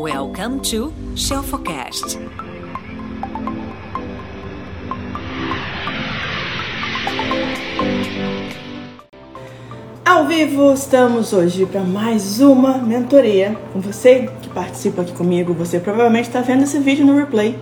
Welcome to Shelfocast. Ao vivo, estamos hoje para mais uma mentoria com você que participa aqui comigo. Você provavelmente está vendo esse vídeo no replay.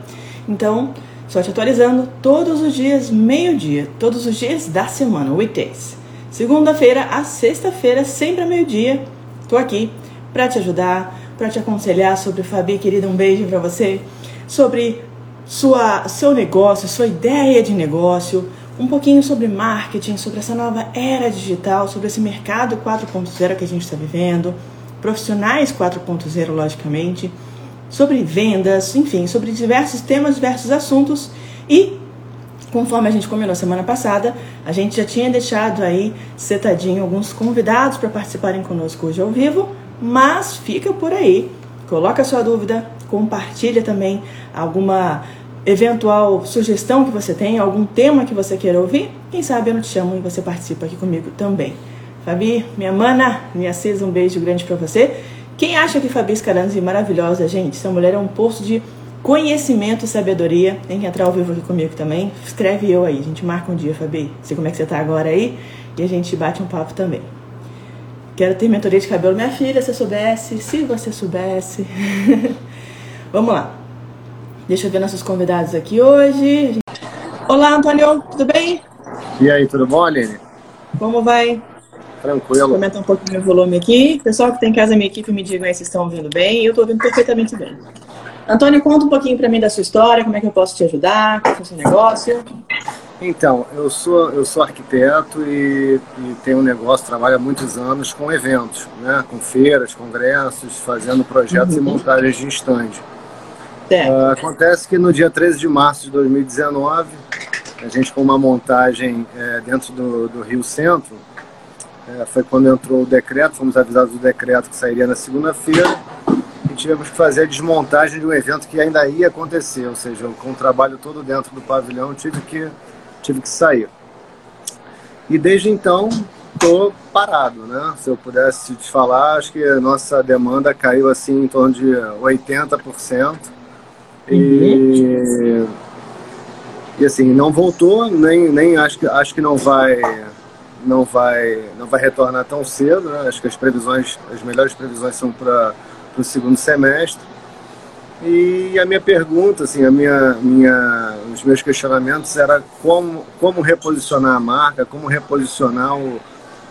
Então, só te atualizando todos os dias, meio-dia, todos os dias da semana, weekdays. Segunda-feira a sexta-feira, sempre a meio-dia, tô aqui para te ajudar, para te aconselhar sobre Fabi, querida, um beijo para você, sobre sua seu negócio, sua ideia de negócio, um pouquinho sobre marketing, sobre essa nova era digital, sobre esse mercado 4.0 que a gente está vivendo, profissionais 4.0, logicamente, sobre vendas, enfim, sobre diversos temas, diversos assuntos. E conforme a gente combinou semana passada, a gente já tinha deixado aí setadinho alguns convidados para participarem conosco hoje ao vivo, mas fica por aí, coloca sua dúvida, compartilha também alguma eventual sugestão que você tem, algum tema que você queira ouvir, quem sabe eu não te chamo e você participa aqui comigo também. Fabi, minha mana, minha Cis, um beijo grande para você. Quem acha que Fabi Scaranzi é maravilhosa, gente? Essa mulher é um posto de conhecimento e sabedoria. Tem que entrar ao vivo aqui comigo também. Escreve eu aí, a gente marca um dia, Fabi. Sei como é que você tá agora aí e a gente bate um papo também. Quero ter mentoria de cabelo, minha filha, se eu soubesse, se você soubesse. Vamos lá. Deixa eu ver nossos convidados aqui hoje. Olá, Antônio, tudo bem? E aí, tudo bom, Aline? Como vai? Tranquilo. Comenta um pouquinho o volume aqui. Pessoal que tem em casa, minha equipe, me digam aí se estão ouvindo bem. Eu estou ouvindo perfeitamente bem. Antônio, conta um pouquinho para mim da sua história, como é que eu posso te ajudar, qual é o seu negócio. Então, eu sou, eu sou arquiteto e, e tenho um negócio, trabalho há muitos anos com eventos, né? com feiras, congressos, fazendo projetos uhum. e montagens de estande. Uh, acontece que no dia 13 de março de 2019, a gente com uma montagem é, dentro do, do, Rio Centro, é, foi quando entrou o decreto, fomos avisados do decreto que sairia na segunda-feira, e tivemos que fazer a desmontagem de um evento que ainda ia acontecer, ou seja, com o trabalho todo dentro do pavilhão, tive que, tive que sair. E desde então, estou parado, né? Se eu pudesse te falar, acho que a nossa demanda caiu assim em torno de 80%. E, e assim, não voltou, nem, nem acho, que, acho que não vai, não, vai, não vai retornar tão cedo. Né? Acho que as previsões, as melhores previsões são para o segundo semestre. E a minha pergunta, assim, a minha, minha, os meus questionamentos era como, como reposicionar a marca, como reposicionar o,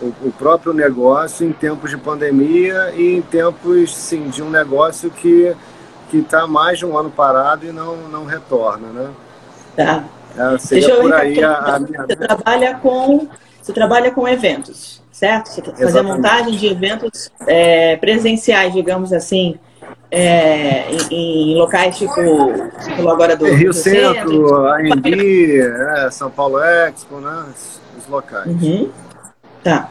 o, o, próprio negócio em tempos de pandemia e em tempos, sim, de um negócio que que está mais de um ano parado e não, não retorna, né? Tá. É, Deixa eu por aí a, a minha... Você trabalha com você trabalha com eventos, certo? Você faz a montagem de eventos é, presenciais, digamos assim, é, em, em, locais tipo, tipo agora do Rio Centro, AMB, é, São Paulo Expo, né? Os locais. Uhum. Tá.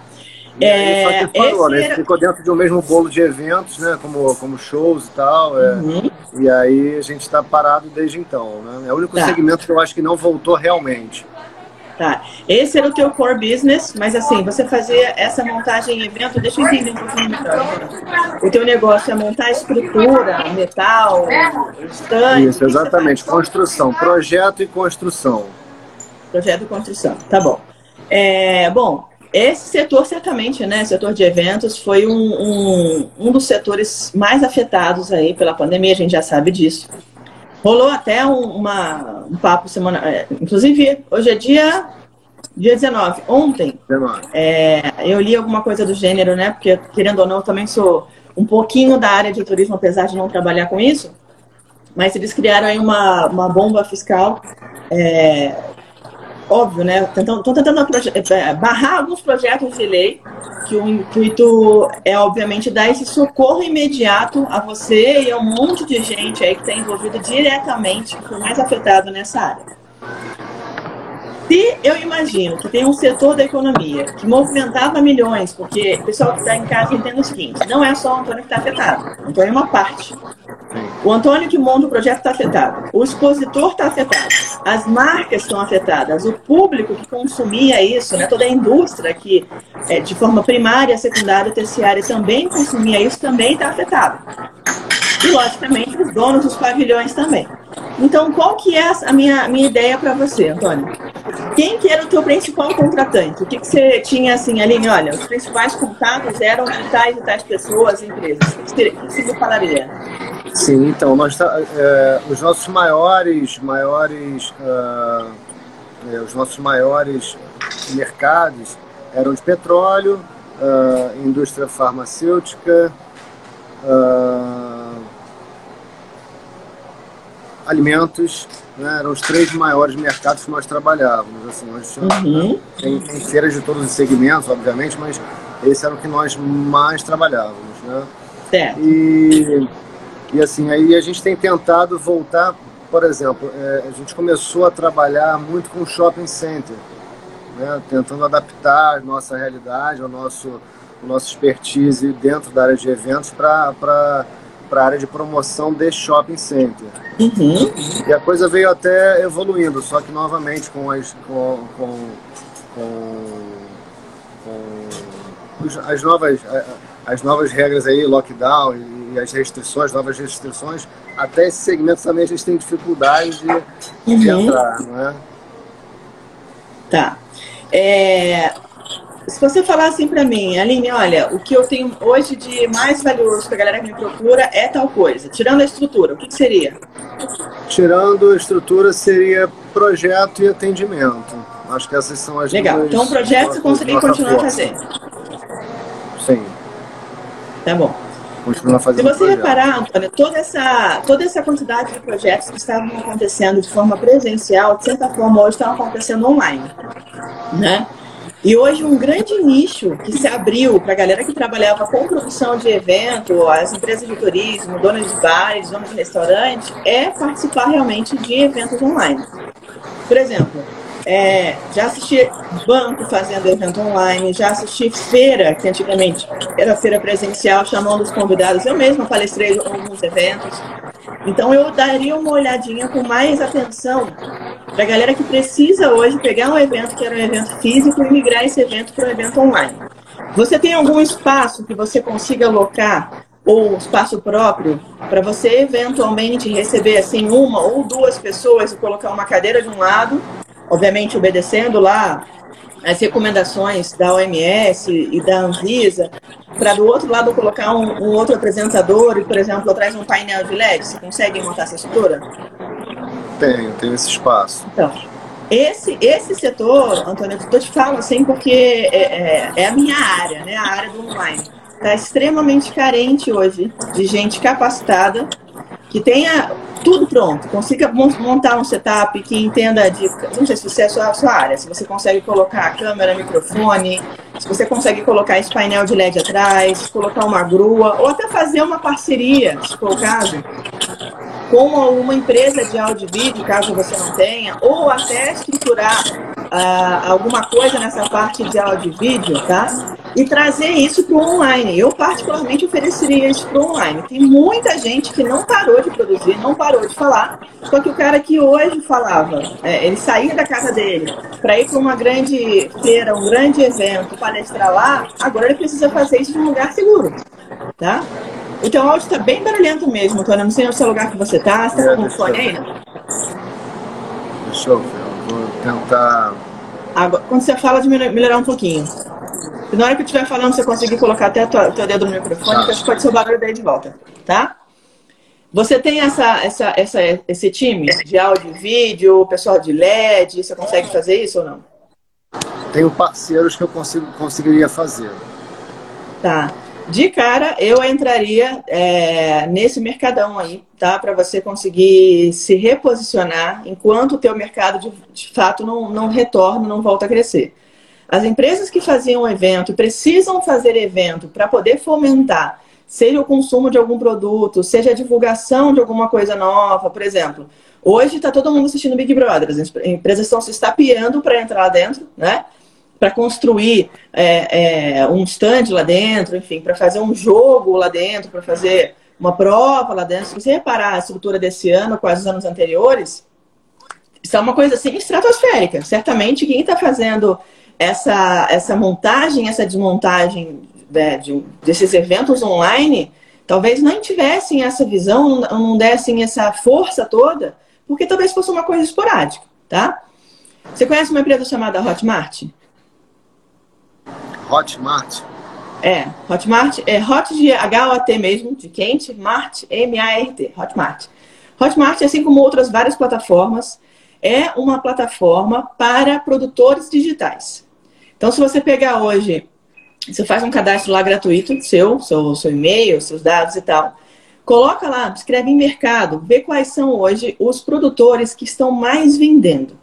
E é, só que falou, né? Era... Ficou dentro de um mesmo bolo de eventos, né? Como, como shows e tal. É. Uhum. E aí a gente está parado desde então, né? É o único tá. segmento que eu acho que não voltou realmente. Tá. Esse era o teu core business, mas assim, você fazia essa montagem em evento, deixa eu entender um pouquinho melhor. O teu negócio é montar estrutura, metal, estante. Isso, exatamente. Construção, projeto e construção. Projeto e construção, tá bom. É, bom, esse setor, certamente, né, setor de eventos, foi um, um, um dos setores mais afetados aí pela pandemia, a gente já sabe disso. Rolou até um, uma, um papo semana. É, inclusive, hoje é dia, dia 19. Ontem, é, eu li alguma coisa do gênero, né? Porque, querendo ou não, eu também sou um pouquinho da área de turismo, apesar de não trabalhar com isso. Mas eles criaram aí uma, uma bomba fiscal é, óbvio, né? Estão tentando é, barrar alguns projetos de lei que o intuito é, obviamente, dar esse socorro imediato a você e a um monte de gente aí que está envolvido diretamente, que foi mais afetado nessa área. Se eu imagino que tem um setor da economia que movimentava milhões, porque o pessoal que está em casa entende o seguinte: não é só o Antônio que está afetado, o Antônio é uma parte. O Antônio que monta o projeto está afetado, o expositor está afetado, as marcas estão afetadas, o público que consumia isso, né, toda a indústria que é, de forma primária, secundária, terciária também consumia isso, também está afetado. E, logicamente, os donos dos pavilhões também. Então, qual que é a minha, minha ideia para você, Antônio? Quem que era o teu principal contratante? O que, que você tinha assim, Aline? Olha, os principais contatos eram de tais e tais pessoas, empresas. O que você me falaria? Sim, então, nós, é, os nossos maiores, maiores, uh, é, os nossos maiores mercados eram de petróleo, uh, indústria farmacêutica, uh, alimentos, né? eram os três maiores mercados que nós trabalhávamos. Assim, nós uhum. tem, tem feiras de todos os segmentos, obviamente, mas esse era o que nós mais trabalhávamos. Né? Certo. E, e assim, aí a gente tem tentado voltar, por exemplo, é, a gente começou a trabalhar muito com shopping center, né? tentando adaptar a nossa realidade, o nosso, o nosso expertise dentro da área de eventos para para a área de promoção de shopping center. Uhum. E a coisa veio até evoluindo, só que novamente com as, com, com, com, com as, novas, as novas regras aí, lockdown e as restrições, novas restrições, até esse segmento também a gente tem dificuldade de, uhum. de entrar, não é? Tá. É, se você falar assim para mim, Aline, olha, o que eu tenho hoje de mais valioso para a galera que me procura é tal coisa. Tirando a estrutura, o que, que seria? Tirando a estrutura, seria projeto e atendimento. Acho que essas são as Legal. duas. Então, projeto você consegue continuar fazendo. Sim. Tá bom. Continuar fazendo. Se você projeto. reparar, Antônio, toda essa, toda essa quantidade de projetos que estavam acontecendo de forma presencial, de certa forma, hoje estão acontecendo online. Né? E hoje um grande nicho que se abriu para a galera que trabalhava com produção de evento, as empresas de turismo, donas de bares, donas de restaurantes, é participar realmente de eventos online. Por exemplo, é, já assisti banco fazendo evento online, já assisti feira, que antigamente era feira presencial, chamando os convidados. Eu mesma palestrei em alguns eventos. Então eu daria uma olhadinha com mais atenção para a galera que precisa hoje pegar um evento que era um evento físico e migrar esse evento para um evento online. Você tem algum espaço que você consiga alocar ou espaço próprio para você eventualmente receber assim uma ou duas pessoas e colocar uma cadeira de um lado, obviamente obedecendo lá as recomendações da OMS e da Anvisa, para do outro lado colocar um, um, outro apresentador e, por exemplo, traz um painel de LED? Você consegue montar essa estrutura? Tenho, tenho esse espaço. Então, esse, esse setor, Antônio, eu te falo assim porque é, é, é a minha área, né, a área do online. Está extremamente carente hoje de gente capacitada que tenha tudo pronto, consiga montar um setup que entenda de. Não sei se você é a sua, a sua área, se você consegue colocar câmera, microfone, se você consegue colocar esse painel de LED atrás, colocar uma grua, ou até fazer uma parceria, se for o caso, com uma empresa de áudio e vídeo, caso você não tenha, ou até estruturar uh, alguma coisa nessa parte de áudio e vídeo, tá? E trazer isso para o online. Eu, particularmente, ofereceria isso para o online. Tem muita gente que não parou de produzir, não parou de falar, só que o cara que hoje falava, é, ele saía da casa dele para ir para uma grande feira, um grande evento, palestrar lá, agora ele precisa fazer isso num lugar seguro, tá? Então o áudio está bem barulhento mesmo, Antônio. Não sei no seu lugar que você está. Você está com o fone aí? Eu ver, vou tentar. Agora, quando você fala, de melhorar um pouquinho. E na hora que eu estiver falando, você conseguir colocar até o teu dedo no microfone, tá. que acho que pode ser o barulho daí de volta, tá? Você tem essa, essa, essa, esse time de áudio e vídeo, pessoal de LED, você consegue fazer isso ou não? Tenho parceiros que eu consigo, conseguiria fazer. Tá. De cara, eu entraria é, nesse mercadão aí, tá? Para você conseguir se reposicionar enquanto o teu mercado de, de fato não, não retorna, não volta a crescer. As empresas que faziam evento precisam fazer evento para poder fomentar, seja o consumo de algum produto, seja a divulgação de alguma coisa nova, por exemplo. Hoje está todo mundo assistindo Big Brother, as empresas estão se estapeando para entrar lá dentro, né? Para construir é, é, um stand lá dentro, enfim, para fazer um jogo lá dentro, para fazer uma prova lá dentro. Se você reparar a estrutura desse ano com os anos anteriores, isso é uma coisa assim estratosférica. Certamente quem está fazendo essa, essa montagem, essa desmontagem né, de, desses eventos online talvez não tivessem essa visão, não dessem essa força toda, porque talvez fosse uma coisa esporádica, tá? Você conhece uma empresa chamada Hotmart? Hotmart? É, Hotmart é Hot de H-O-T mesmo, de quente, Mart, M-A-R-T, Hotmart. Hotmart, assim como outras várias plataformas, é uma plataforma para produtores digitais. Então, se você pegar hoje, você faz um cadastro lá gratuito, seu, seu, seu e-mail, seus dados e tal. Coloca lá, escreve em mercado, vê quais são hoje os produtores que estão mais vendendo.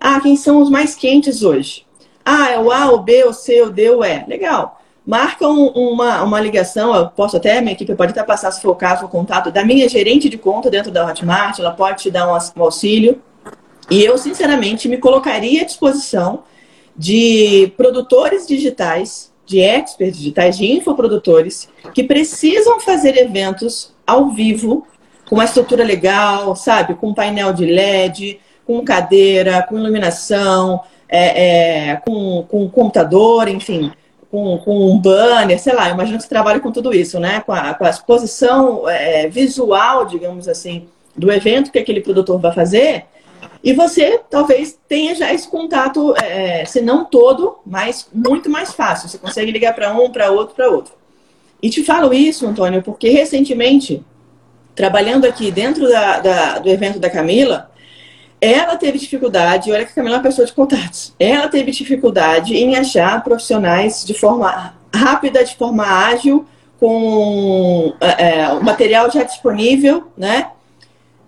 Ah, quem são os mais quentes hoje? Ah, é o A, o B, o C, o D, o E. Legal. Marca um, uma, uma ligação, eu posso até, minha equipe pode até passar, se for o caso, o contato da minha gerente de conta dentro da Hotmart, ela pode te dar um, auxílio. E eu, sinceramente, me colocaria à disposição de produtores digitais, de experts digitais, de infoprodutores, que precisam fazer eventos ao vivo, com uma estrutura legal, sabe? Com painel de LED, com cadeira, com iluminação, é, é, com, com computador, enfim, com, com um banner, sei lá, imagino que você trabalha com tudo isso, né? Com a, com a exposição é, visual, digamos assim, do evento que aquele produtor vai fazer. E você talvez tenha já esse contato, é, se não todo, mas muito mais fácil. Você consegue ligar para um, para outro, para outro. E te falo isso, Antônio, porque recentemente, trabalhando aqui dentro da, da, do evento da Camila, ela teve dificuldade, olha que a Camila é uma pessoa de contatos, ela teve dificuldade em achar profissionais de forma rápida, de forma ágil, com é, o material já disponível, né?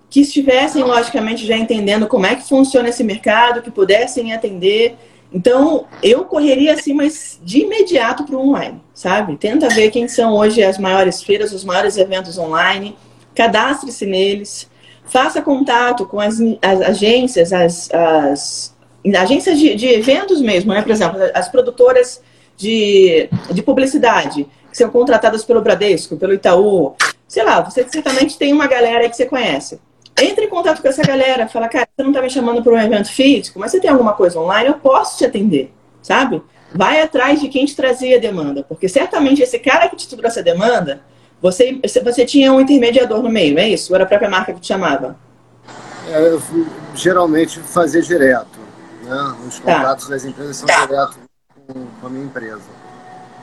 Que estivessem, logicamente, já entendendo como é que funciona esse mercado, que pudessem atender. Então, eu correria assim, mas de imediato para o online, sabe? Tenta ver quem são hoje as maiores feiras, os maiores eventos online, cadastre-se neles, faça contato com as, as agências, as, as agências de, de, eventos mesmo, né? Por exemplo, as produtoras de, de publicidade, que são contratadas pelo Bradesco, pelo Itaú. Sei lá, você certamente tem uma galera que você conhece. Entre em contato com essa galera, fala, cara, você não está me chamando para um evento físico, mas você tem alguma coisa online, eu posso te atender, sabe? Vai atrás de quem te trazia a demanda, porque certamente esse cara que te trouxe a demanda, você, você tinha um intermediador no meio, é isso? Ou era a própria marca que te chamava? É, eu geralmente fazia direto. Né? Os tá. contratos das empresas são tá. direto com, com, a minha empresa.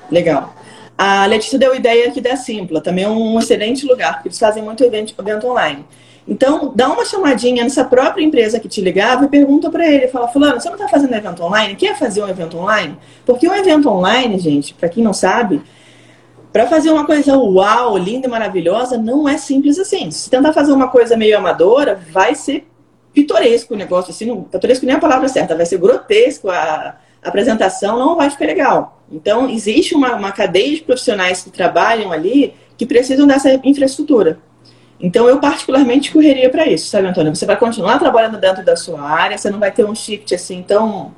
Legal. A Letícia deu ideia aqui da Simpla, também é um excelente lugar, porque eles fazem muito evento, evento online. Então, dá uma chamadinha nessa própria empresa que te ligava e pergunta para ele, fala, fulano, você não está fazendo evento online? Quer fazer um evento online? Porque o evento online, gente, para quem não sabe, para fazer uma coisa uau, linda e maravilhosa, não é simples assim. Se tentar fazer uma coisa meio amadora, vai ser pitoresco o negócio, assim, não, pitoresco nem a palavra certa, vai ser grotesco, a, a apresentação não vai ficar legal. Então, existe uma, uma cadeia de profissionais que trabalham ali que precisam dessa infraestrutura. Então, eu particularmente correria para isso, sabe, Antônio? Você vai continuar trabalhando dentro da sua área, você não vai ter um shift assim tão,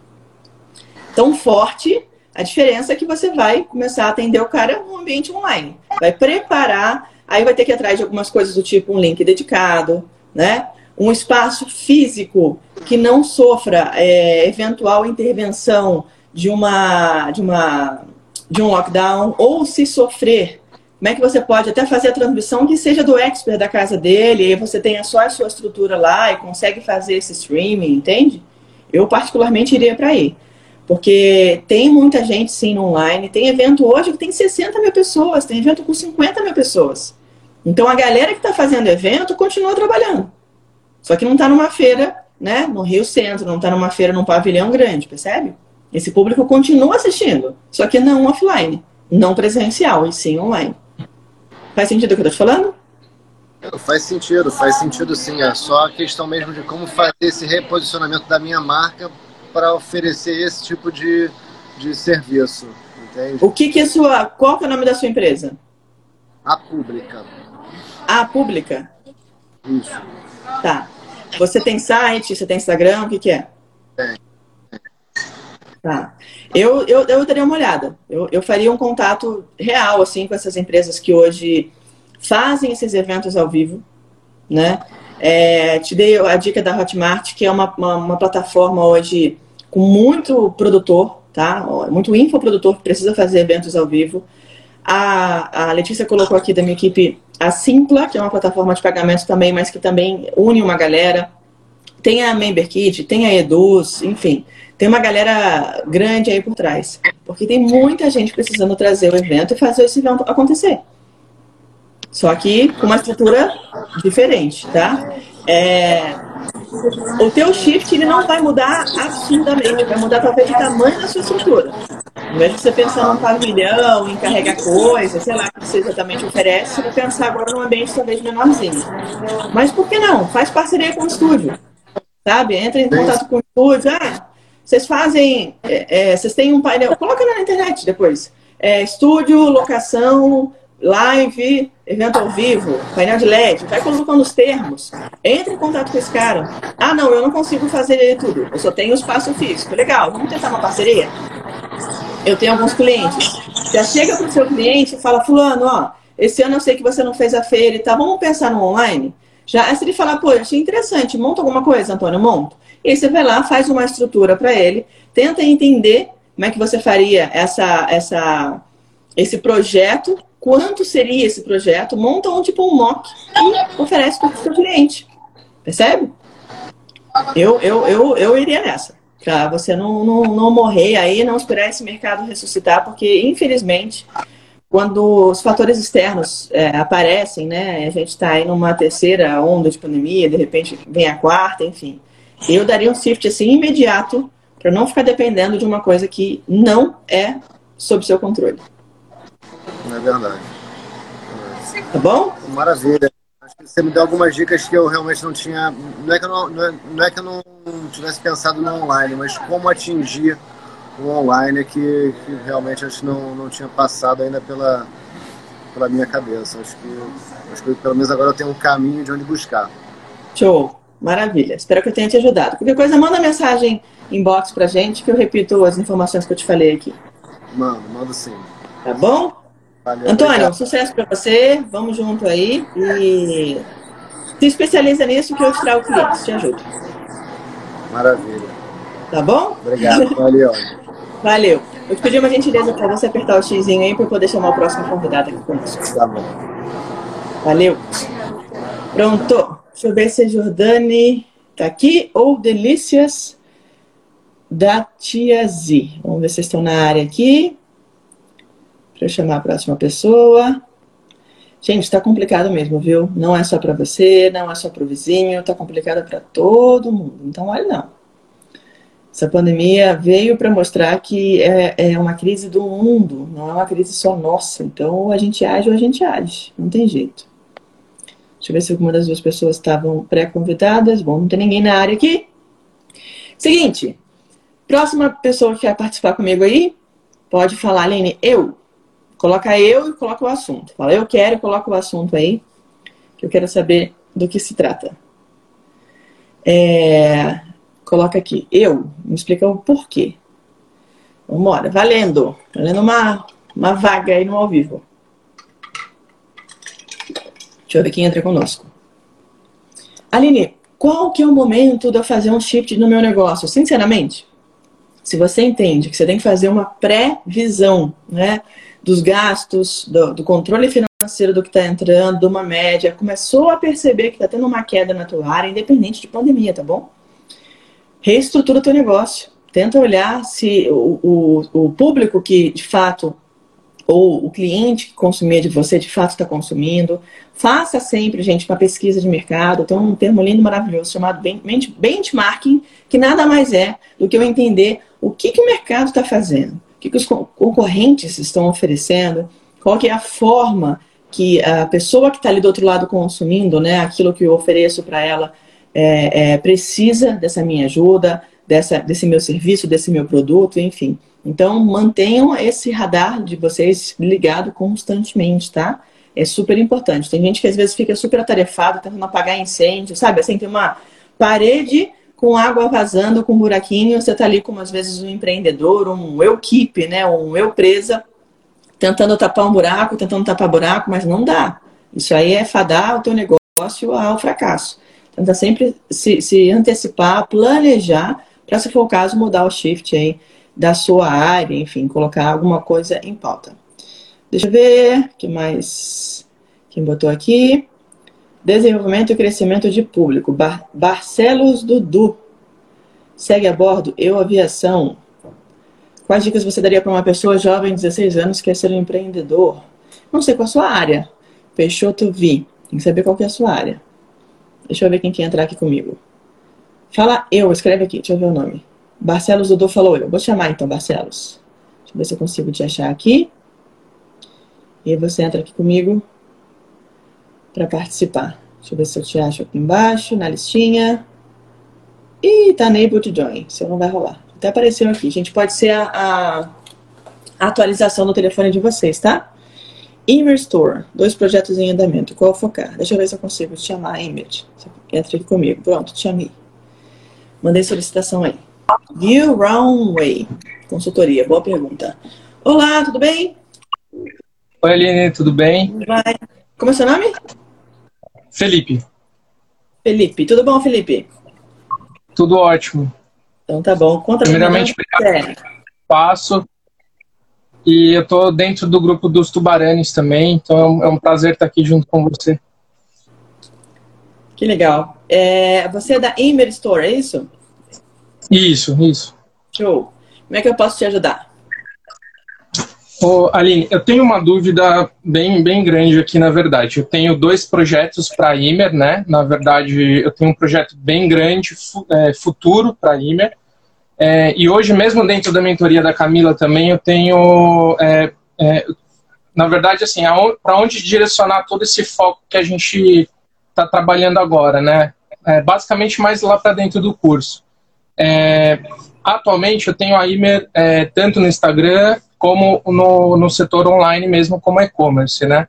tão forte, a diferença é que você vai começar a atender o cara no ambiente online. Vai preparar, aí vai ter que ir atrás de algumas coisas do tipo um link dedicado, né? Um espaço físico que não sofra é, eventual intervenção de uma, de uma de um lockdown, ou se sofrer, como é que você pode até fazer a transmissão que seja do expert da casa dele, e você tenha só a sua estrutura lá e consegue fazer esse streaming, entende? Eu particularmente iria para aí. Porque tem muita gente sim no online, tem evento hoje que tem 60 mil pessoas, tem evento com 50 mil pessoas. Então a galera que está fazendo evento continua trabalhando. Só que não está numa feira, né, no Rio Centro, não está numa feira num pavilhão grande, percebe? Esse público continua assistindo, só que não offline, não presencial, e sim online. Faz sentido o que eu estou te falando? Faz sentido, faz sentido sim. É só a questão mesmo de como fazer esse reposicionamento da minha marca para oferecer esse tipo de, de serviço. Entende? O que, que é sua. Qual que é o nome da sua empresa? A Pública. A Pública? Isso. Tá. Você tem site, você tem Instagram, o que, que é? Tem. Tá. Eu, eu, eu daria uma olhada. Eu, eu faria um contato real, assim, com essas empresas que hoje fazem esses eventos ao vivo, né? É, te dei a dica da Hotmart, que é uma, uma, uma, plataforma hoje com muito produtor, tá? Muito infoprodutor que precisa fazer eventos ao vivo. A, a Letícia colocou aqui da minha equipe a Simpla, que é uma plataforma de pagamento também, mas que também une uma galera. Tem a MemberKit, tem a Eduz, enfim. Tem uma galera grande aí por trás. Porque tem muita gente precisando trazer o evento e fazer esse evento acontecer. Só que com uma estrutura diferente, tá? É, o teu shift ele não vai mudar absurdamente, vai mudar talvez o tamanho da sua estrutura. Em vez de você pensar num pavilhão, em carregar coisas, sei lá o que você exatamente oferece, você vai pensar agora num ambiente talvez menorzinho. Mas por que não? Faz parceria com o estúdio. Sabe? Entra em contato com o estúdio. Ah, vocês fazem. É, é, vocês têm um painel. Coloca na internet depois. É, estúdio, locação, live, evento ao vivo, painel de LED, vai colocando os termos, entre em contato com esse cara. Ah, não, eu não consigo fazer tudo, eu só tenho espaço físico. Legal, vamos tentar uma parceria? Eu tenho alguns clientes. Já chega para o seu cliente e fala, fulano, ó, esse ano eu sei que você não fez a feira e tal, vamos pensar no online? Já, se ele falar, pô, achei interessante, monta alguma coisa, Antônio, monto. E aí você vai lá, faz uma estrutura para ele, tenta entender como é que você faria essa, essa, esse projeto quanto seria esse projeto, monta um tipo um mock e oferece para o seu cliente. Percebe? Eu, eu, eu, eu iria nessa. Para você não, não, não morrer aí, não esperar esse mercado ressuscitar, porque infelizmente, quando os fatores externos é, aparecem, né, a gente está aí numa terceira onda de pandemia, de repente vem a quarta, enfim. Eu daria um shift assim imediato para não ficar dependendo de uma coisa que não é sob seu controle. É verdade. Tá bom? Maravilha. Acho que você me deu algumas dicas que eu realmente não tinha. Não é que eu não, não, é, não, é que eu não tivesse pensado no online, mas como atingir o online que, que realmente acho não, não tinha passado ainda pela, pela minha cabeça. Acho que, acho que pelo menos agora eu tenho um caminho de onde buscar. Show. Maravilha. Espero que eu tenha te ajudado. Qualquer coisa, manda mensagem inbox pra gente que eu repito as informações que eu te falei aqui. Mando, mando sim. Tá bom? Valeu, Antônio, obrigado. sucesso para você. Vamos junto aí. E se especializa nisso que eu te trago clientes. Te ajudo. Maravilha. Tá bom? Obrigado. Valeu. Valeu. Eu te pedi uma gentileza para você apertar o xizinho aí para poder chamar o próximo convidado aqui conosco. Tá bom. Valeu. Pronto. Deixa eu ver se a Jordane tá aqui ou Delícias da Tia Z. Vamos ver se vocês estão na área aqui. Para chamar a próxima pessoa. Gente, está complicado mesmo, viu? Não é só para você, não é só para o vizinho, está complicado para todo mundo. Então, olha não. Essa pandemia veio para mostrar que é, é, uma crise do mundo, não é uma crise só nossa. Então, ou a gente age ou a gente age. Não tem jeito. Deixa eu ver se alguma das duas pessoas estavam pré-convidadas. Bom, não tem ninguém na área aqui. Seguinte, próxima pessoa que quer participar comigo aí, pode falar, Aline, eu. Coloca eu e coloca o assunto. Fala, eu quero coloca o assunto aí, que eu quero saber do que se trata. É, coloca aqui, eu, me explica o porquê. Vamos embora, valendo. Valendo uma, uma vaga aí no ao vivo. Deixa eu ver quem entra conosco. Aline, qual que é o momento de eu fazer um shift no meu negócio? Sinceramente, se você entende que você tem que fazer uma previsão, né? Dos gastos, do, do controle financeiro do que está entrando, de uma média, começou a perceber que está tendo uma queda na tua área, independente de pandemia, tá bom? Reestrutura o teu negócio. Tenta olhar se o, o, o público que de fato ou o cliente que consumia de você de fato está consumindo. Faça sempre, gente, uma pesquisa de mercado. Tem um termo lindo, maravilhoso, chamado benchmarking, que nada mais é do que eu entender o que, que o mercado está fazendo que, que os concorrentes estão oferecendo, qual que é a forma que a pessoa que está ali do outro lado consumindo, né, aquilo que eu ofereço para ela, é, é, precisa dessa minha ajuda, dessa, desse meu serviço, desse meu produto, enfim. Então, mantenham esse radar de vocês ligado constantemente, tá? É super importante. Tem gente que às vezes fica super atarefado, tentando apagar incêndio, sabe? Assim, tem uma parede com água vazando, com um buraquinho, você está ali como às vezes um empreendedor, um eu keep, né, um eu presa, tentando tapar um buraco, tentando tapar buraco, mas não dá. Isso aí é fadar o teu negócio ao fracasso. Tenta sempre se, se antecipar, planejar, para se for o caso, mudar o shift aí da sua área, enfim, colocar alguma coisa em pauta. Deixa eu ver, que mais? Quem botou aqui? Desenvolvimento e crescimento de público. Bar Barcelos Dudu. Segue a bordo, eu aviação. Quais dicas você daria para uma pessoa jovem, 16 anos, que quer ser um empreendedor? Não sei qual a sua área. Peixoto Vi. Tem que saber qual que é a sua área. Deixa eu ver quem quer entrar aqui comigo. Fala eu, escreve aqui, deixa eu ver o nome. Barcelos Dudu falou eu. Vou chamar então, Barcelos. Deixa eu ver se eu consigo te achar aqui. E você entra aqui comigo para participar. Deixa eu ver se eu te acho aqui embaixo, na listinha. Ih, tá unable to join. Seu não vai rolar. Até apareceu aqui. Gente, pode ser a, a, atualização do telefone de vocês, tá? Immer Store. Dois projetos em andamento. Qual focar? Deixa eu ver se eu consigo te chamar, Image. Entra aqui comigo. Pronto, te chamei. Mandei solicitação aí. View Runway. Consultoria. Boa pergunta. Olá, tudo bem? Oi, Aline, tudo bem? Vai. Como é seu nome? Felipe. Felipe. Tudo bom, Felipe? Tudo ótimo. Então tá bom. Conta Primeiramente, obrigado pelo espaço. E eu tô dentro do grupo dos Tubaranes também, então é um prazer estar aqui junto com você. Que legal. É, você é da Emer Store, é isso? Isso, isso. Show. Como é que eu posso te ajudar? Ô, Aline, eu tenho uma dúvida bem, bem grande aqui, na verdade. Eu tenho dois projetos para a Imer, né? Na verdade, eu tenho um projeto bem grande, é, futuro para a Imer. É, e hoje, mesmo dentro da mentoria da Camila também, eu tenho, é, é na verdade, assim, para onde direcionar todo esse foco que a gente está trabalhando agora, né? É, basicamente, mais lá para dentro do curso. É, atualmente, eu tenho a Imer tanto no Instagram como no, no setor online mesmo, como e-commerce, né?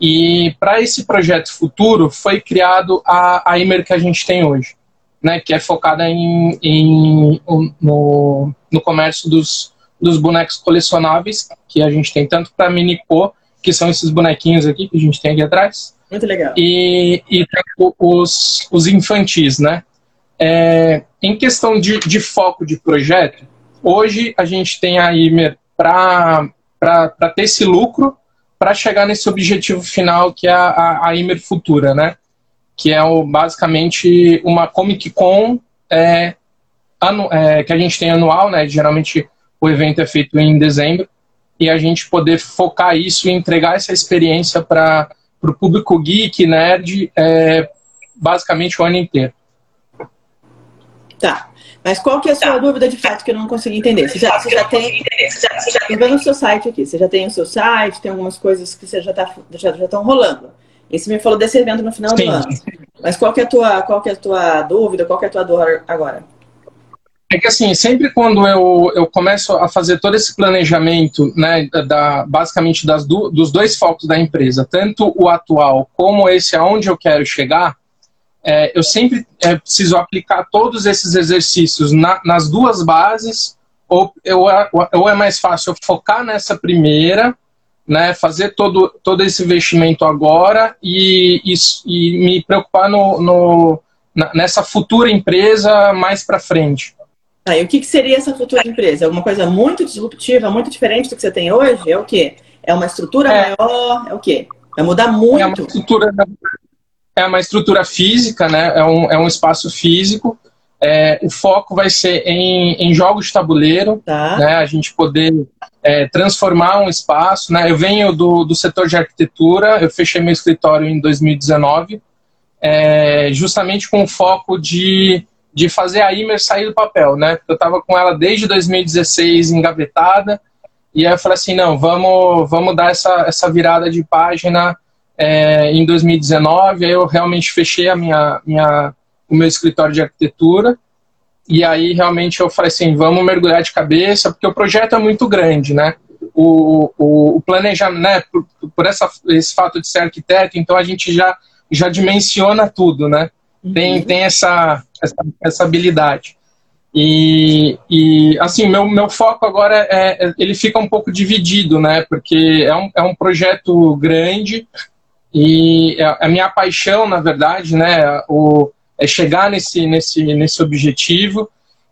E para esse projeto futuro foi criado a, a Imer que a gente tem hoje, né? Que é focada em, em no, no comércio dos, dos bonecos colecionáveis que a gente tem tanto para Minico, que são esses bonequinhos aqui que a gente tem aqui atrás. Muito legal. E, e os, os infantis, né? É, em questão de, de foco de projeto, hoje a gente tem a Imer para ter esse lucro para chegar nesse objetivo final que é a, a, a Imer Futura, né? Que é o, basicamente uma Comic Con é, anu, é, que a gente tem anual, né? Geralmente o evento é feito em dezembro e a gente poder focar isso e entregar essa experiência para o público geek, nerd, é, basicamente o ano inteiro. Tá. Mas qual que é a sua tá. dúvida de fato que eu não consegui entender? Você já, você já tem. Estou vendo o seu site aqui. Você já tem o seu site, tem algumas coisas que você já está já, já estão rolando. E você me falou desse evento no final Sim. do ano. Mas qual que é a tua, qual que é a tua dúvida? Qual que é a tua dor agora? É que assim, sempre quando eu, eu começo a fazer todo esse planejamento, né, da, basicamente das do, dos dois focos da empresa, tanto o atual como esse aonde eu quero chegar, é, eu sempre é, preciso aplicar todos esses exercícios na, nas duas bases, ou, ou é mais fácil focar nessa primeira, né, fazer todo, todo esse investimento agora e, e, e me preocupar no, no, nessa futura empresa mais para frente. Ah, e o que, que seria essa futura empresa? Alguma coisa muito disruptiva, muito diferente do que você tem hoje? É o quê? É uma estrutura é, maior? É o quê? Vai mudar muito? É uma estrutura, é uma estrutura física, né? É um, é um espaço físico. É, o foco vai ser em, em jogos de tabuleiro, tá. né? A gente poder é, transformar um espaço, né? Eu venho do, do setor de arquitetura, eu fechei meu escritório em 2019, é, justamente com o foco de, de fazer a Imer sair do papel, né? Eu estava com ela desde 2016 engavetada, e aí eu falei assim, não, vamos, vamos dar essa, essa virada de página é, em 2019, aí eu realmente fechei a minha, minha, o meu escritório de arquitetura. E aí realmente eu falei assim, vamos mergulhar de cabeça, porque o projeto é muito grande, né? O, o, o planejamento, né? Por, por, essa, esse fato de ser arquiteto, então a gente já, já dimensiona tudo, né? Uhum. Tem, tem essa, essa, essa habilidade. E, e, assim, meu, meu foco agora é, é, ele fica um pouco dividido, né? Porque é um, é um projeto grande, e a minha paixão, na verdade, né, o, é chegar nesse, nesse, nesse objetivo.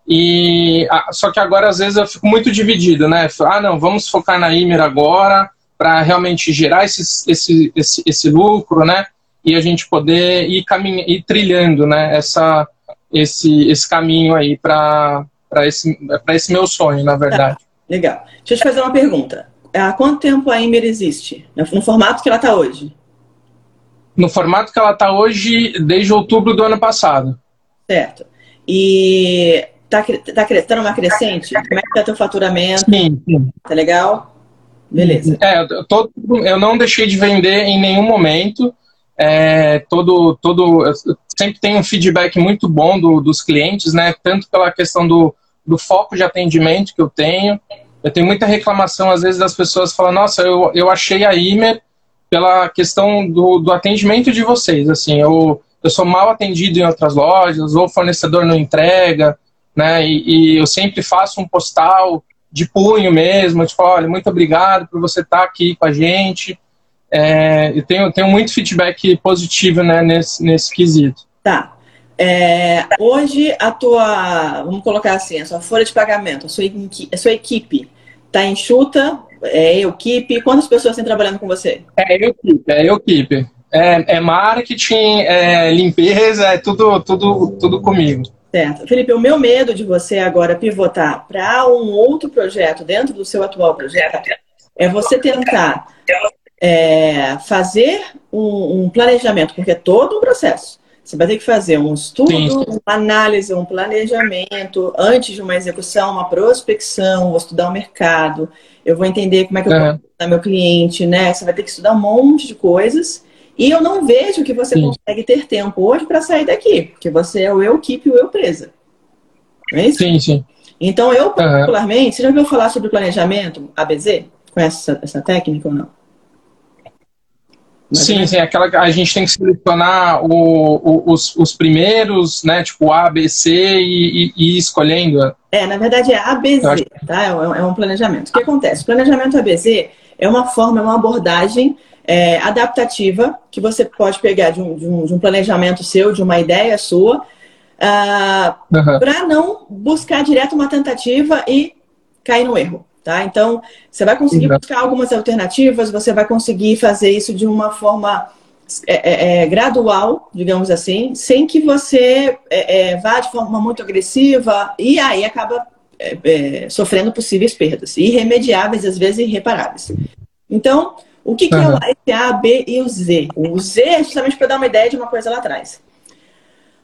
E só que agora às vezes eu fico muito dividido, né? Ah, não, vamos focar na Imer agora, para realmente gerar esse, esse, esse, esse lucro, né? E a gente poder ir, caminha, ir trilhando, né? Essa, esse, esse caminho aí para esse, esse meu sonho, na verdade. Tá. Legal. Deixa eu te fazer uma pergunta. Há quanto tempo a Imer existe? No formato que ela está hoje? No formato que ela está hoje, desde outubro do ano passado. Certo. E está tá, tá numa crescente? Como é que está teu faturamento? Sim, sim. Tá legal? Beleza. É, eu, tô, eu não deixei de vender em nenhum momento. É, todo, todo, sempre tem um feedback muito bom do, dos clientes, né? Tanto pela questão do, do foco de atendimento que eu tenho. Eu tenho muita reclamação, às vezes, das pessoas falando, nossa, eu, eu achei a Imer pela questão do, do atendimento de vocês. Assim, eu, eu sou mal atendido em outras lojas, ou o fornecedor não entrega, né? E, e eu sempre faço um postal de punho mesmo, tipo, olha, muito obrigado por você estar aqui com a gente. É, eu tenho, tenho muito feedback positivo né, nesse, nesse quesito. Tá. É, hoje a tua, vamos colocar assim, a sua folha de pagamento, a sua, a sua equipe está enxuta, é equipe, quantas pessoas têm trabalhando com você? É equipe, é equipe. É, é marketing, é limpeza, é tudo, tudo, tudo comigo. Certo. Felipe, o meu medo de você agora pivotar para um outro projeto dentro do seu atual projeto é você tentar é, fazer um, um, planejamento, porque é todo um processo. Você vai ter que fazer um estudo, Sim. uma análise, um planejamento, antes de uma execução, uma prospecção, vou estudar o mercado, eu vou entender como é que eu uhum. vou meu cliente, né? Você vai ter que estudar um monte de coisas e eu não vejo que você Sim. consegue ter tempo hoje para sair daqui, porque você é o eu keep e o eu presa. Não é isso? Sim, sim. Então, eu, particularmente, uhum. você já ouviu falar sobre planejamento ABZ? Conhece essa, essa técnica ou não? Mas sim, é... sim, aquela a gente tem que selecionar o, o, os, os primeiros, né? Tipo A, B, C e, e, e escolhendo. É, na verdade é ABZ, acho... tá? É, é um planejamento. O que acontece? O planejamento ABZ é uma forma, é uma abordagem é, adaptativa que você pode pegar de um, de, um, de um, planejamento seu, de uma ideia sua, uh, uhum. para não buscar direto uma tentativa e cair no erro. Tá? Então, você vai conseguir uhum. buscar algumas alternativas, você vai conseguir fazer isso de uma forma é, é, é gradual, digamos assim, sem que você é, é, vá de forma muito agressiva e aí acaba sofrendo possíveis perdas, irremediáveis, às vezes irreparáveis. Então, o que, que uhum. é esse A, B e o Z? O Z é justamente para dar uma ideia de uma coisa lá atrás.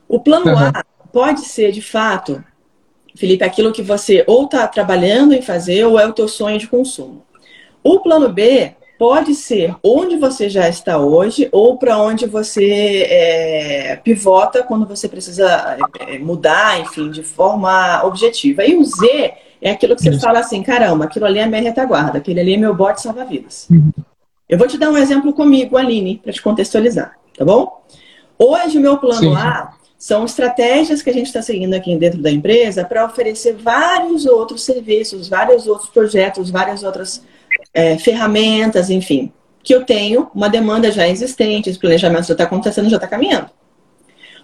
O plano uhum. A pode ser, de fato, Felipe, aquilo que você ou está trabalhando em fazer ou é o teu sonho de consumo. O plano B pode ser onde você já está hoje ou para onde você é, pivota quando você precisa é, mudar, enfim, de forma objetiva. E o Z é aquilo que você fala assim, caramba, aquilo ali é minha retaguarda, aquele ali é meu bote salva-vidas. Uhum. Eu vou te dar um exemplo comigo, Aline, para te contextualizar, tá bom? Hoje, o meu plano Sim. A são estratégias que a gente está seguindo aqui dentro da empresa para oferecer vários outros serviços, vários outros projetos, várias outras é, ferramentas, enfim, que eu tenho uma demanda já existente, esse planejamento já está acontecendo, já está caminhando.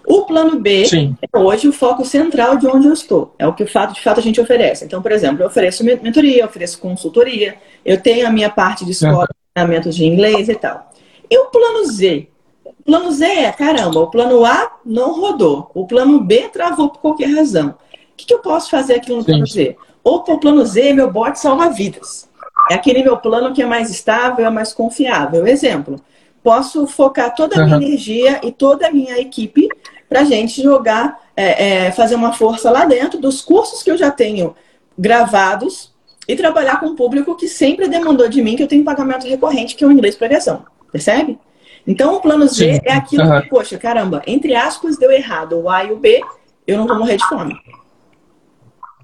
O plano B Sim. é hoje o foco central de onde eu estou. É o que de fato a gente oferece. Então, por exemplo, eu ofereço mentoria, eu ofereço consultoria, eu tenho a minha parte de escola, treinamentos de inglês e tal. E o plano Z? O plano Z é, caramba, o plano A não rodou, o plano B travou por qualquer razão. O que, que eu posso fazer aqui no plano Sim. Z? Ou o plano Z, meu bot salva vidas. É aquele meu plano que é mais estável, é mais confiável. Exemplo, posso focar toda a minha uhum. energia e toda a minha equipe para a gente jogar, é, é, fazer uma força lá dentro dos cursos que eu já tenho gravados e trabalhar com um público que sempre demandou de mim que eu tenho pagamento recorrente, que é o inglês pregação. Percebe? Então, o plano Z Sim. é aquilo uhum. que, poxa, caramba, entre aspas, deu errado o A e o B, eu não vou morrer de fome.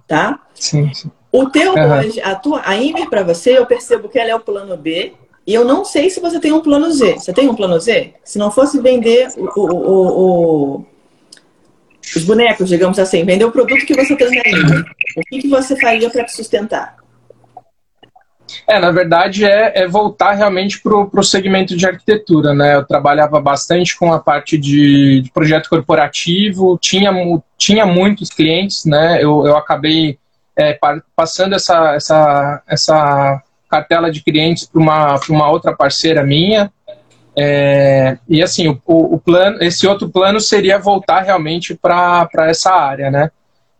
Tá? Sim, sim. O teu uhum. hoje, a tua, a Imer para você, eu percebo que ela é o plano B, e eu não sei se você tem um plano Z. Você tem um plano Z? Se não fosse vender o, o, o, os bonecos, digamos assim, vender o produto que você tem ainda, o que, que você faria para te sustentar? É, na verdade, é, é voltar realmente para o segmento de arquitetura, né? Eu trabalhava bastante com a parte de, de projeto corporativo, tinha, tinha muitos clientes, né? Eu, eu acabei é, passando essa, essa, essa cartela de clientes para uma, uma outra parceira minha. É, e assim, o, o, plano, esse outro plano seria voltar realmente para essa área, né?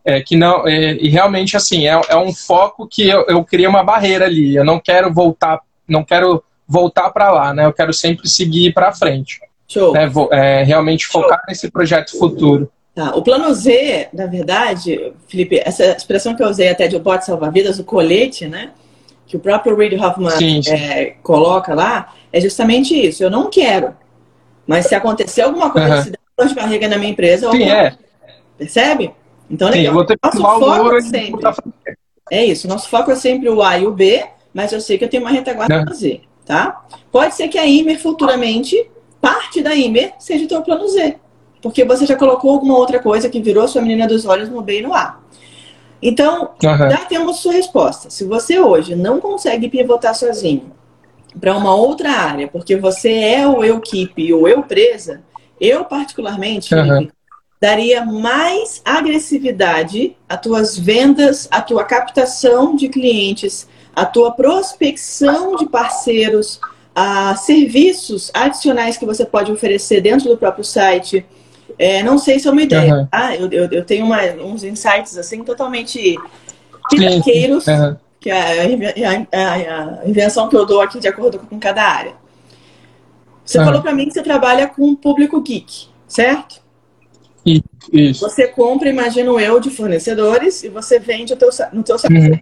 É, que não, é, e realmente assim, é, é um foco que eu, eu criei uma barreira ali. Eu não quero voltar, não quero voltar para lá, né? Eu quero sempre seguir para frente. Show. Né? Vou, é, realmente Show. focar nesse projeto futuro. Tá. O plano Z, na verdade, Felipe, essa expressão que eu usei até de bote salva-vidas, o colete, né? Que o próprio Reid Hoffman sim, sim. É, coloca lá, é justamente isso. Eu não quero. Mas se acontecer alguma coisa, uhum. se der de barriga na minha empresa, sim, é. percebe? Então, legal. Sim, vou ter nosso foco é sempre. É isso, nosso foco é sempre o A e o B, mas eu sei que eu tenho uma retaguarda a fazer, tá? Pode ser que a IMER futuramente, parte da IMER, seja o teu plano Z. Porque você já colocou alguma outra coisa que virou sua menina dos olhos no B e no A. Então, uhum. já temos sua resposta. Se você hoje não consegue pivotar sozinho para uma outra área, porque você é o eu keep ou eu presa, eu particularmente, uhum daria mais agressividade às tuas vendas, à tua captação de clientes, à tua prospecção de parceiros, a serviços adicionais que você pode oferecer dentro do próprio site. É, não sei se é uma ideia. Uhum. Ah, eu, eu, eu tenho uma, uns insights assim totalmente pitaqueiros, uhum. que é a, a, a, invenção que eu dou aqui de acordo com cada área. Você uhum. falou para mim que você trabalha com público geek, certo? Isso. Você compra, imagino eu, de fornecedores e você vende teu, no teu site. Uhum.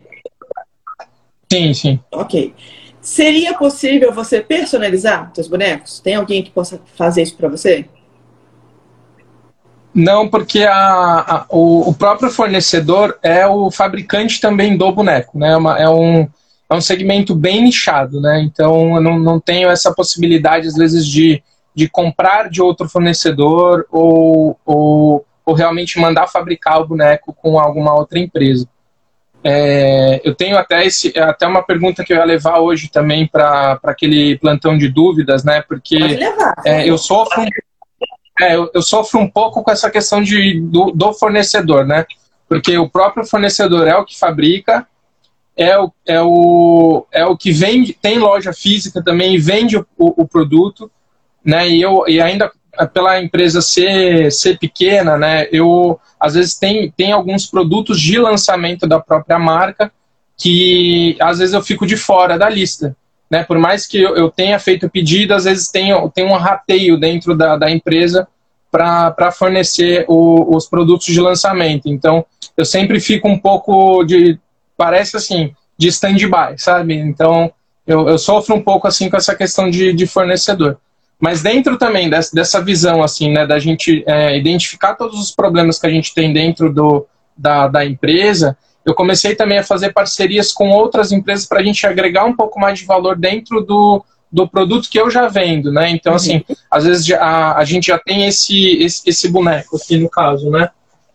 Sim, sim. Ok. Seria possível você personalizar seus bonecos? Tem alguém que possa fazer isso para você? Não, porque a, a, o, o, próprio fornecedor é o fabricante também do boneco, né? É uma, é, um, é um segmento bem nichado, né? Então eu não, não tenho essa possibilidade, às vezes, de de comprar de outro fornecedor ou, ou, ou realmente mandar fabricar o boneco com alguma outra empresa. É, eu tenho até, esse, até uma pergunta que eu ia levar hoje também para aquele plantão de dúvidas, né? Porque é, eu sofro um, é, eu, eu, sofro um pouco com essa questão de, do, do, fornecedor, né? Porque o próprio fornecedor é o que fabrica, é o, é o, é o que vende, tem loja física também e vende o, o, o produto né? E eu e ainda pela empresa ser, ser pequena, né? Eu às vezes tem, tem alguns produtos de lançamento da própria marca que às vezes eu fico de fora da lista. Né, por mais que eu, tenha feito pedido, às vezes tem, tem um rateio dentro da, da empresa para fornecer o, os produtos de lançamento. Então, eu sempre fico um pouco de. Parece assim, de stand-by, sabe? Então, eu, eu sofro um pouco assim com essa questão de, de fornecedor. Mas dentro também dessa, dessa visão, assim, né, da gente é, identificar todos os problemas que a gente tem dentro do, da, da empresa, eu comecei também a fazer parcerias com outras empresas para a gente agregar um pouco mais de valor dentro do, do produto que eu já vendo, né? Então, uhum. assim, às vezes a, a gente já tem esse, esse, esse, boneco aqui no caso, né?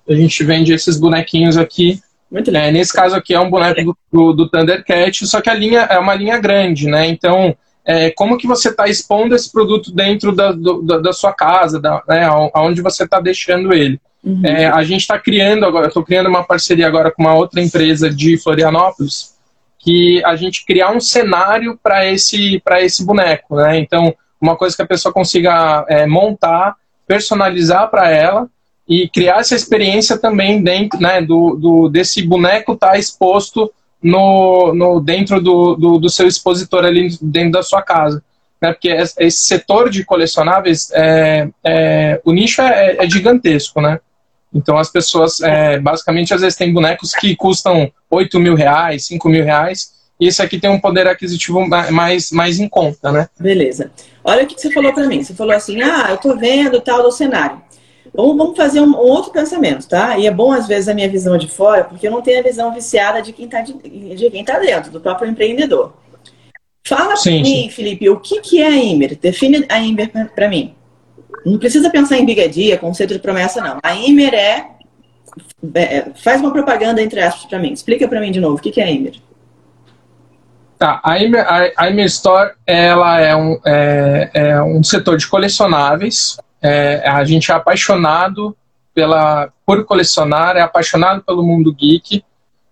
A gente vende esses bonequinhos aqui. Muito é, nesse caso aqui é um boneco do, do, do Thundercat, só que a linha é uma linha grande, né? Então, é, como que você está expondo esse produto dentro da, do, da sua casa, da, né, aonde você está deixando ele. Uhum. É, a gente está criando agora, estou criando uma parceria agora com uma outra empresa de Florianópolis, que a gente criar um cenário para esse, esse boneco, né? Então, uma coisa que a pessoa consiga é, montar, personalizar para ela e criar essa experiência também dentro, né, do, do desse boneco estar tá exposto no, no dentro do, do, do, seu expositor ali dentro da sua casa. Né? Porque esse setor de colecionáveis, é, é, o nicho é, é, gigantesco, né? Então as pessoas, é, basicamente, às vezes tem bonecos que custam 8 mil reais, 5 mil reais, e esse aqui tem um poder aquisitivo mais, mais em conta, né? Beleza. Olha o que você falou para mim. Você falou assim, ah, eu tô vendo tal do cenário. Ou vamos fazer um, outro pensamento, tá? E é bom, às vezes, a minha visão de fora, porque eu não tenho a visão viciada de quem está de, de quem tá dentro, do próprio empreendedor. Fala para mim. Felipe, o que, que é a Imer? Define a Imer para mim. Não precisa pensar em bigadia, conceito de promessa, não. A Imer é, é faz uma propaganda entre aspas para mim. Explica para mim de novo, o que, que é a Imer? Tá, a Imer, a, a Imer Store ela é um, é, é um setor de colecionáveis é, a gente é apaixonado pela, por colecionar, é apaixonado pelo mundo geek.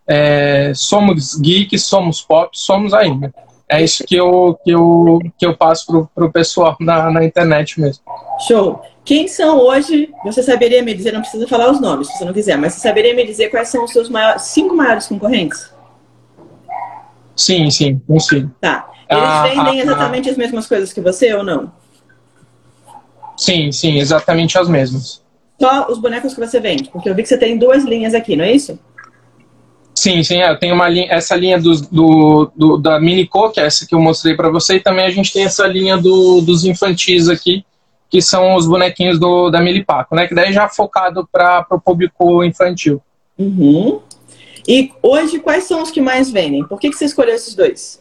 É, somos geek, somos pop, somos ainda. é isso que eu, que eu, que eu passo pro, pro pessoal na, na internet mesmo. Show. Quem são hoje, você saberia me dizer, não precisa falar os nomes, se você não quiser, mas você saberia me dizer quais são os seus maiores, cinco maiores concorrentes? Sim, sim, consigo. Tá. Eles ah, vendem ah, exatamente ah, as mesmas coisas que você ou não? Sim, sim, exatamente as mesmas. Só os bonecos que você vende? Porque eu vi que você tem duas linhas aqui, não é isso? Sim, sim, é, eu tenho uma linha, essa linha do, do, do da Minico, que é essa que eu mostrei para você, e também a gente tem essa linha do, dos infantis aqui, que são os bonequinhos do, da Milipaco, né? Que daí já é focado para o público infantil. Uhum. E hoje, quais são os que mais vendem? Por que, que você escolheu esses dois?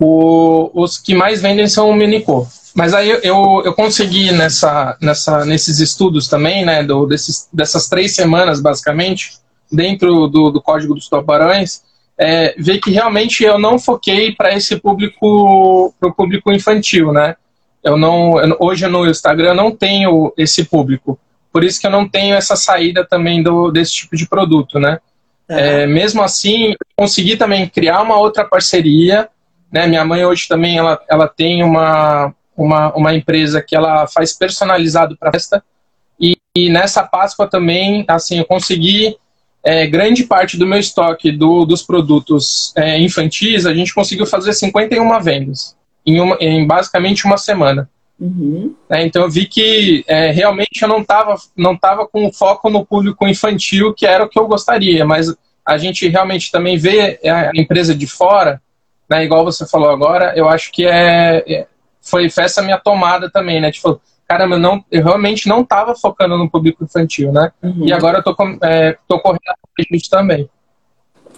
O, os que mais vendem são o Minico. Mas aí eu, eu consegui nessa, nessa, nesses estudos também, né, do, desses, dessas três semanas, basicamente, dentro do, do Código dos Tubarões, é, ver que realmente eu não foquei para esse público, para o público infantil, né? Eu não, eu, hoje no Instagram eu não tenho esse público, por isso que eu não tenho essa saída também do, desse tipo de produto, né? É, mesmo assim, consegui também criar uma outra parceria, né? Minha mãe hoje também ela, ela tem uma, uma, uma empresa que ela faz personalizado para festa e, e, nessa Páscoa também, assim, eu consegui é, grande parte do meu estoque do, dos produtos é, infantis, a gente conseguiu fazer 51 vendas em, uma, em basicamente uma semana. Uhum. É, então eu vi que é, realmente eu não estava não tava com foco no público infantil, que era o que eu gostaria, mas a gente realmente também vê a empresa de fora, né, igual você falou agora, eu acho que é, é foi, foi essa minha tomada também, né? Tipo, caramba, não, eu realmente não estava focando no público infantil, né? Uhum. E agora eu tô, é, tô correndo atrás disso também.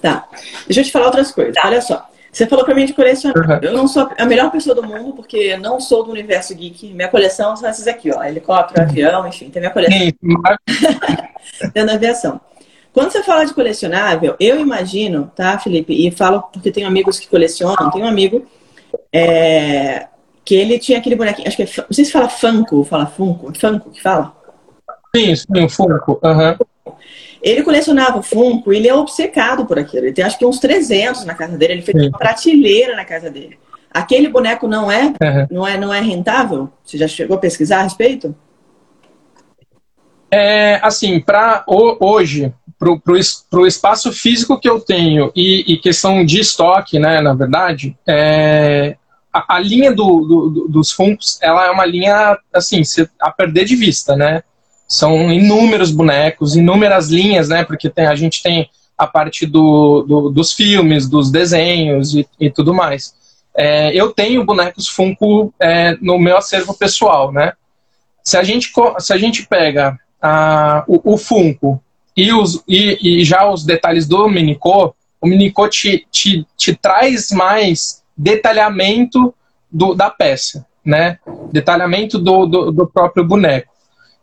Tá. Deixa eu te falar outras coisas. Tá. Olha só. Você falou para mim de colecionar. Uhum. Eu não sou a melhor pessoa do mundo, porque não sou do universo geek. Minha coleção são essas aqui, ó. Helicóptero, uhum. avião, enfim, tem minha coleção. Dentro da aviação. Quando você fala de colecionável, eu imagino, tá, Felipe? E falo porque tenho amigos que colecionam. Tenho um amigo é, que ele tinha aquele bonequinho, acho que é, não sei se fala Funko, fala Funko, Funko que fala? Sim, sim, Funko. Uhum. Ele colecionava Funko e ele é obcecado por aquilo. Ele tem acho que uns 300 na casa dele. Ele fez Sim. uma prateleira na casa dele. Aquele boneco não é, uhum. não é, não é rentável? Você já chegou a pesquisar a respeito? É, assim, para hoje, para o espaço físico que eu tenho e, e, questão de estoque, né, na verdade, é, a, a, linha do, do, dos Funkos, ela é uma linha, assim, a perder de vista, né? São inúmeros bonecos, inúmeras linhas, né? Porque tem, a gente tem a parte do, do dos filmes, dos desenhos e, e tudo mais. É, eu tenho bonecos Funko é, no meu acervo pessoal, né? Se a gente, se a gente pega a, o, o Funko e, os, e, e, já os detalhes do Minico, o Minico te, te, te traz mais detalhamento do, da peça, né? Detalhamento do, do, do próprio boneco.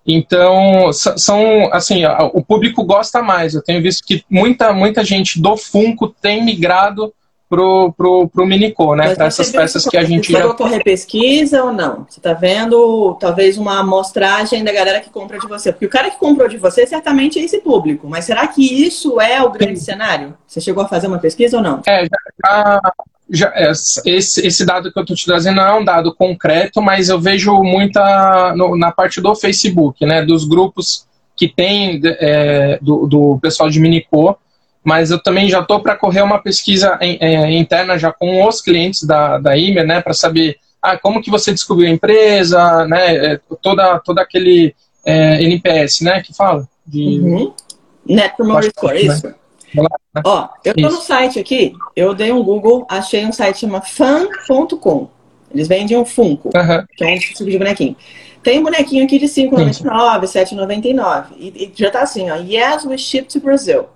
Então, são, assim, o público gosta mais. Eu tenho visto que muita, muita gente do Funko tem migrado pro, pro, pro Minico, né? Para essas peças que a gente já... Você correr pesquisa ou não? Você está vendo, talvez, uma amostragem da galera que compra de você? Porque o cara que comprou de você, certamente é esse público. Mas será que isso é o grande Sim. cenário? Você chegou a fazer uma pesquisa ou não? É, já, já, já, é, esse, esse dado que eu estou te trazendo não é um dado concreto, mas eu vejo muita no, na parte do Facebook, né, dos grupos que tem é, do, do, pessoal de Minicô, mas eu também já estou para correr uma pesquisa em, é, interna já com os clientes da, da Imer, né, para saber ah, como que você descobriu a empresa, né, é, toda, toda aquele é, NPS, né, que fala? De... Uhum. Net Promoter Score, isso. Né? Ó, eu tô no site aqui, eu dei um Google, achei um site chama fan.com. Eles vendem um Funko, uhum. que é um tipo de bonequinho. Tem um bonequinho aqui de 5,99, 7,99. E, e já tá assim, ó. Yes, we ship to Brazil.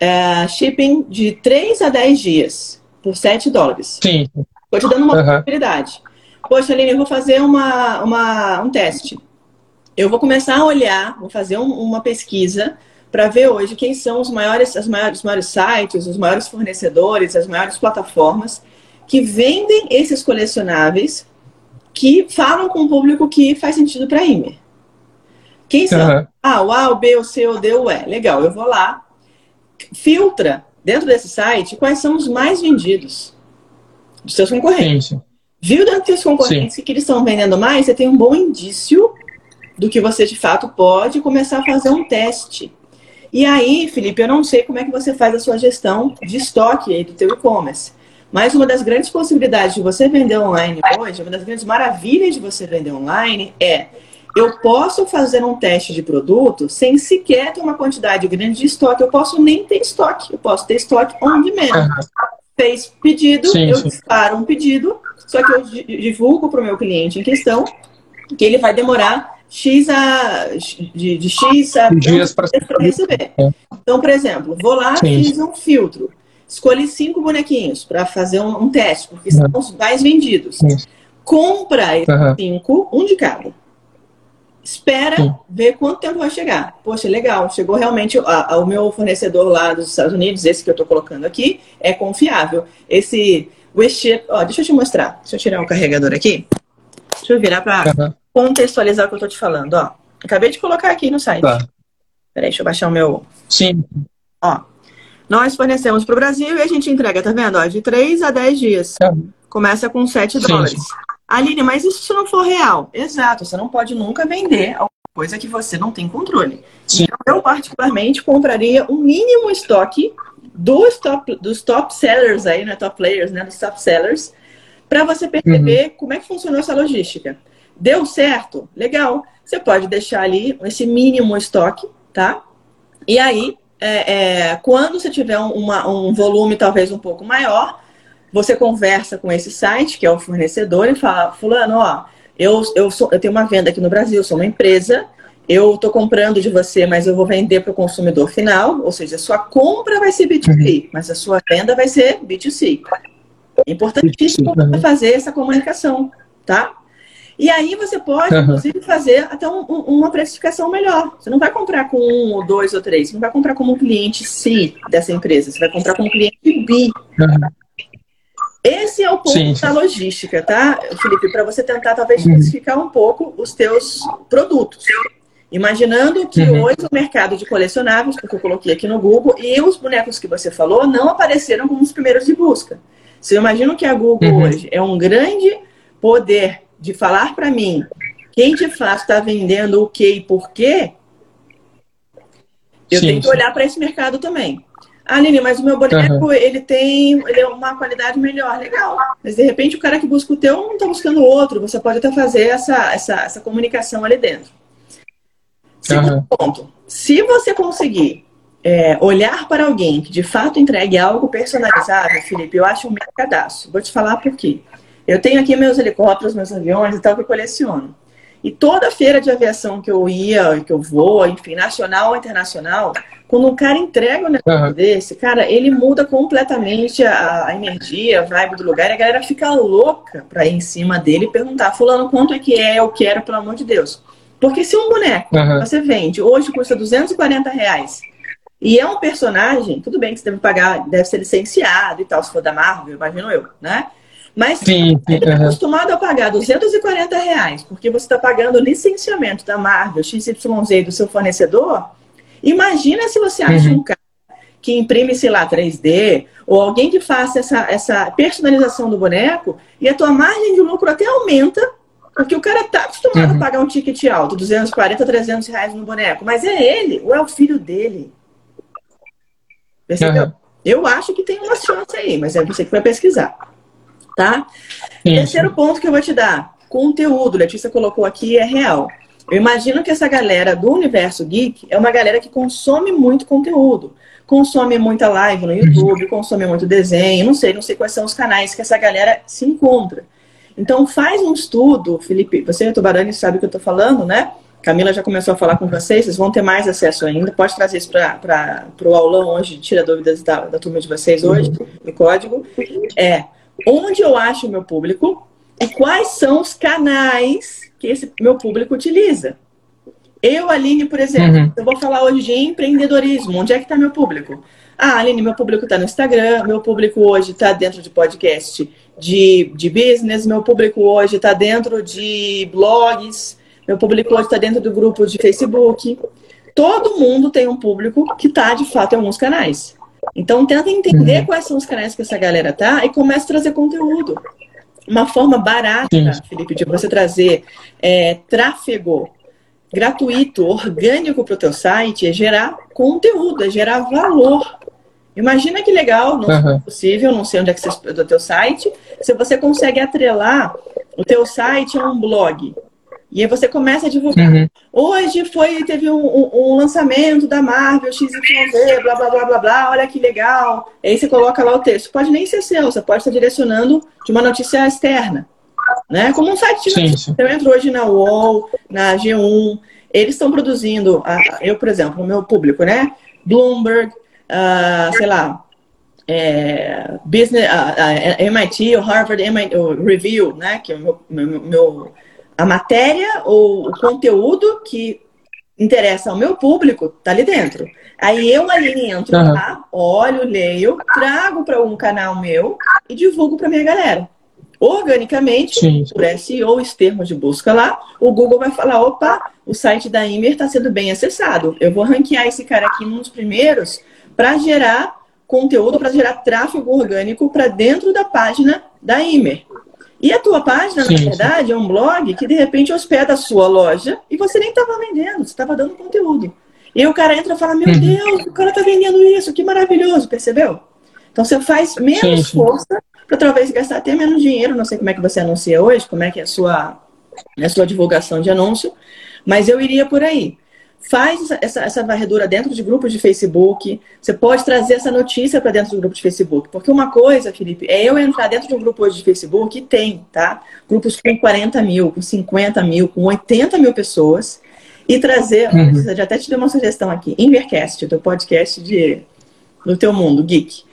É, shipping de 3 a 10 dias, por 7 dólares. Sim. Tô te dando uma uhum. possibilidade. Poxa, Aline, eu vou fazer uma, uma, um teste. Eu vou começar a olhar, vou fazer um, uma pesquisa para ver hoje quem são os maiores, as maiores, os maiores sites, os maiores fornecedores, as maiores plataformas que vendem esses colecionáveis que falam com o público que faz sentido para a Imer. Quem são? Uhum. Ah, o A, o B, o C, o D, o E. Legal, eu vou lá, filtra dentro desse site quais são os mais vendidos. dos seus concorrentes. Sim, sim. Viu dentro dos seus concorrentes sim. que eles estão vendendo mais, você tem um bom indício do que você de fato pode começar a fazer um teste. E aí, Felipe, eu não sei como é que você faz a sua gestão de estoque aí do teu e-commerce. Mas uma das grandes possibilidades de você vender online hoje, uma das grandes maravilhas de você vender online é eu posso fazer um teste de produto sem sequer ter uma quantidade grande de estoque. Eu posso nem ter estoque. Eu posso ter estoque on demand. Uhum. Fez pedido, sim, eu sim. disparo um pedido, só que eu divulgo para o meu cliente em questão que ele vai demorar X a, de, de X a dias para receber. É. Então, por exemplo, vou lá, sim. fiz um filtro. Escolhi cinco bonequinhos para fazer um, um, teste, porque são os mais vendidos. Compra esses uhum. cinco, um de cada espera Sim. ver quanto tempo vai chegar. Poxa, legal, chegou realmente a, a, o meu fornecedor lá dos Estados Unidos, esse que eu estou colocando aqui, é confiável. Esse WeShip, ó, deixa eu te mostrar. Deixa eu tirar o carregador aqui. Deixa eu virar para uhum. contextualizar o que eu estou te falando, ó. Acabei de colocar aqui no site. Tá. Peraí, deixa eu baixar o meu. Sim. Ó. Nós fornecemos para o Brasil e a gente entrega, tá vendo? Ó, de 3 a 10 dias. Tá. Começa com 7 sim, dólares. Aline, mas e se não for real? Exato, você não pode nunca vender alguma coisa que você não tem controle. Sim. Então, eu, particularmente, compraria o um mínimo estoque dos top, dos top sellers aí, né? Top players, né? Dos top sellers, para você perceber uhum. como é que funcionou essa logística. Deu certo? Legal. Você pode deixar ali esse mínimo estoque, tá? E aí, é, é, quando você tiver uma, um volume talvez um pouco maior, você conversa com esse site, que é o fornecedor, e fala, fulano, ó, eu, eu, sou, eu tenho uma venda aqui no Brasil, sou uma empresa, eu estou comprando de você, mas eu vou vender para o consumidor final, ou seja, a sua compra vai ser B2B, uhum. mas a sua venda vai ser B2C. É importantíssimo uhum. fazer essa comunicação, tá? E aí você pode, uhum. inclusive, fazer até um, um, uma precificação melhor. Você não vai comprar com um, ou dois, ou três. Você não vai comprar como um cliente C dessa empresa. Você vai comprar como um cliente B. Uhum. Esse é o ponto sim, sim. da logística, tá, Felipe? Para você tentar talvez uhum. especificar um pouco os teus produtos. Imaginando que uhum. hoje o mercado de colecionáveis, porque eu coloquei aqui no Google, e os bonecos que você falou não apareceram como os primeiros de busca. Se eu imagino que a Google uhum. hoje é um grande poder de falar para mim quem de fato está vendendo o que e por quê, eu sim, tenho que olhar para esse mercado também. Aline, mas o meu boneco, uhum. ele tem ele é uma qualidade melhor. Legal. Mas de repente o cara que busca o teu não está buscando outro. Você pode até fazer essa, essa, essa comunicação ali dentro. Segundo uhum. ponto. Se você conseguir é, olhar para alguém que de fato entregue algo personalizável, Felipe, eu acho um mercadaço. Vou te falar por quê. Eu tenho aqui meus helicópteros, meus aviões e tal que eu coleciono. E toda feira de aviação que eu ia, que eu vou, enfim, nacional ou internacional, quando um cara entrega um negócio uhum. desse, cara, ele muda completamente a, a, energia, a vibe do lugar, e a galera fica louca pra ir em cima dele e perguntar, fulano, quanto é que é, eu quero, pelo amor de Deus. Porque se um boneco uhum. você vende, hoje custa 240 reais, e é um personagem, tudo bem que você deve pagar, deve ser licenciado e tal, se for da Marvel, imagino eu, né? Mas sim, sim, ele está acostumado a pagar 240 reais, porque você está pagando o licenciamento da Marvel, XYZ do seu fornecedor. Imagina se você acha uhum. um cara que imprime, sei lá, 3D, ou alguém que faça essa, essa personalização do boneco, e a tua margem de lucro até aumenta, porque o cara está acostumado uhum. a pagar um ticket alto, 240, 300 reais no boneco, mas é ele, ou é o filho dele. Percebeu? Uhum. Eu acho que tem uma chance aí, mas é você que vai pesquisar tá? Sim, Terceiro ponto que eu vou te dar: conteúdo. Letícia colocou aqui é real. Eu imagino que essa galera do universo geek é uma galera que consome muito conteúdo. Consome muita live no YouTube, consome muito desenho, não sei, não sei quais são os canais que essa galera se encontra. Então faz um estudo, Felipe, você e Tubarani sabe o que eu estou falando, né? Camila já começou a falar com vocês, vocês vão ter mais acesso ainda. Pode trazer isso para o aulão hoje, tira dúvidas da, da turma de vocês hoje, do código. É, onde eu acho o meu público e quais são os canais que esse meu público utiliza. Eu, Aline, por exemplo, uhum. eu vou falar hoje de empreendedorismo. Onde é que está meu público? Ah, Aline, meu público está no Instagram, meu público hoje está dentro de podcast de, de business, meu público hoje está dentro de blogs, meu público hoje está dentro do grupo de Facebook. Todo mundo tem um público que está, de fato, em alguns canais. Então tenta entender uhum. quais são os canais que essa galera tá e começa a trazer conteúdo. Uma forma barata, Sim. Felipe, de você trazer é, tráfego gratuito, orgânico para o teu site é gerar conteúdo, é gerar valor. Imagina que legal, não uhum. é possível, não sei onde é que você do teu site, se você consegue atrelar o teu site a um blog. E aí você começa a divulgar. Uhum. Hoje foi, teve um, um, um, lançamento da Marvel XYZ, blá, blá, blá, blá, blá, olha que legal. Aí você coloca lá o texto. Pode nem ser seu, você pode estar direcionando de uma notícia externa. Né? Como um site de notícia. Eu entro hoje na UOL, na G1, eles estão produzindo, eu, por exemplo, o meu público, né? Bloomberg, uh, sei lá, é, business, uh, uh, MIT, o Harvard MIT, o Review, né? Que é o meu, meu, meu a matéria ou o conteúdo que interessa ao meu público tá ali dentro. Aí eu ali entro uhum. lá, olho, leio, trago para um canal meu e divulgo para minha galera. Organicamente, sim, sim. por SEO, os termos de busca lá, o Google vai falar: opa, o site da Imer está sendo bem acessado. Eu vou ranquear esse cara aqui nos primeiros para gerar conteúdo, para gerar tráfego orgânico para dentro da página da Imer. E a tua página, sim, na verdade, sim. é um blog que de repente hospeda a sua loja e você nem estava vendendo, você estava dando conteúdo. E o cara entra e fala: Meu uhum. Deus, o cara está vendendo isso, que maravilhoso, percebeu? Então você faz menos sim, força para talvez gastar até menos dinheiro. Não sei como é que você anuncia hoje, como é que é a sua, a sua divulgação de anúncio, mas eu iria por aí. Faz essa, essa varredura dentro de grupos de Facebook. Você pode trazer essa notícia para dentro do grupo de Facebook. Porque uma coisa, Felipe, é eu entrar dentro de um grupo hoje de Facebook e tem, tá? Grupos com 40 mil, com 50 mil, com 80 mil pessoas. E trazer, uhum. já até te dei uma sugestão aqui, Invercast, o teu podcast de, do teu mundo, geek.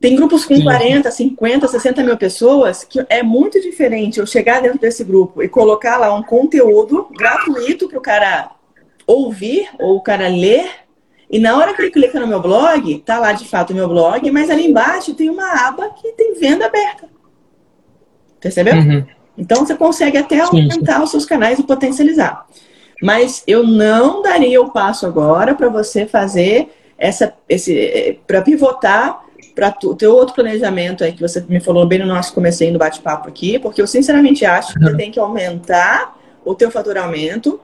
Tem grupos com Sim. 40, 50, 60 mil pessoas que é muito diferente eu chegar dentro desse grupo e colocar lá um conteúdo gratuito para o cara ouvir ou o cara ler. E na hora que ele clica no meu blog, tá lá de fato o meu blog, mas ali embaixo tem uma aba que tem venda aberta. Percebeu? Uhum. Então você consegue até aumentar sim, sim. os seus canais e potencializar. Mas eu não daria o passo agora para você fazer essa, esse, para pivotar para o teu outro planejamento aí que você me falou bem no nosso comecinho do bate-papo aqui, porque eu sinceramente acho que você uhum. tem que aumentar o teu faturamento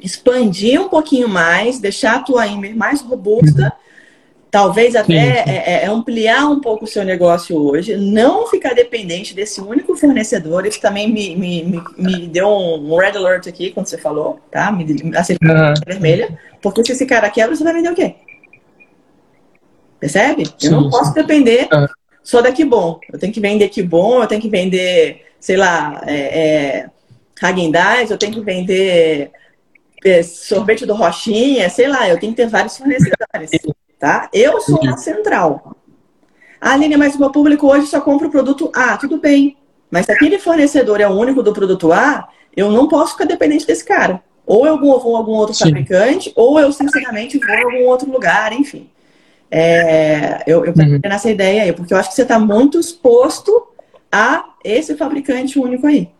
expandir um pouquinho mais, deixar a tua Imer mais robusta, uhum. talvez até sim, sim. É, é, ampliar um pouco o seu negócio hoje, não ficar dependente desse único fornecedor. Isso também me, me, me, me deu um red alert aqui quando você falou, tá? Me, acendeu uhum. vermelha. Porque se esse cara quebra, você vai vender o quê? Percebe? Sim, eu não posso depender uhum. só da que bom. Eu tenho que vender que bom, eu tenho que vender, sei lá, é, é, Hagendaz, eu tenho que vender é, sorvete do Rochinha, sei lá, eu tenho que ter vários fornecedores, tá? Eu sou a central. Ah, Aline, mas o meu público hoje só compra o produto A, tudo bem. Mas se aquele fornecedor é o único do produto A, eu não posso ficar dependente desse cara. Ou eu vou a algum outro Sim. fabricante, ou eu, sinceramente, vou a algum outro lugar, enfim. É, eu eu uhum. nessa ideia aí, porque eu acho que você está muito exposto a esse fabricante único aí.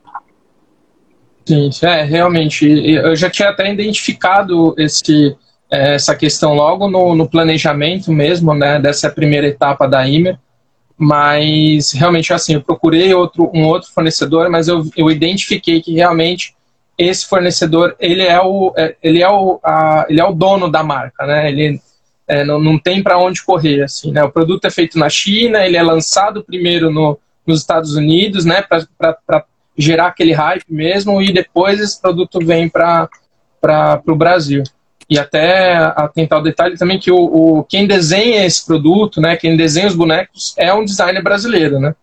Sim, é, realmente. Eu já tinha até identificado esse, é, essa questão logo no, no, planejamento mesmo, né, dessa primeira etapa da Imer, mas realmente assim, eu procurei outro, um outro fornecedor, mas eu, eu identifiquei que realmente esse fornecedor, ele é o, é, ele é o, a, ele é o dono da marca, né, ele é, não, não tem para onde correr, assim, né, o produto é feito na China, ele é lançado primeiro no, nos Estados Unidos, né, para gerar aquele hype mesmo e depois esse produto vem para o Brasil. E até atentar o detalhe também que o, o, quem desenha esse produto, né, quem desenha os bonecos é um designer brasileiro, né?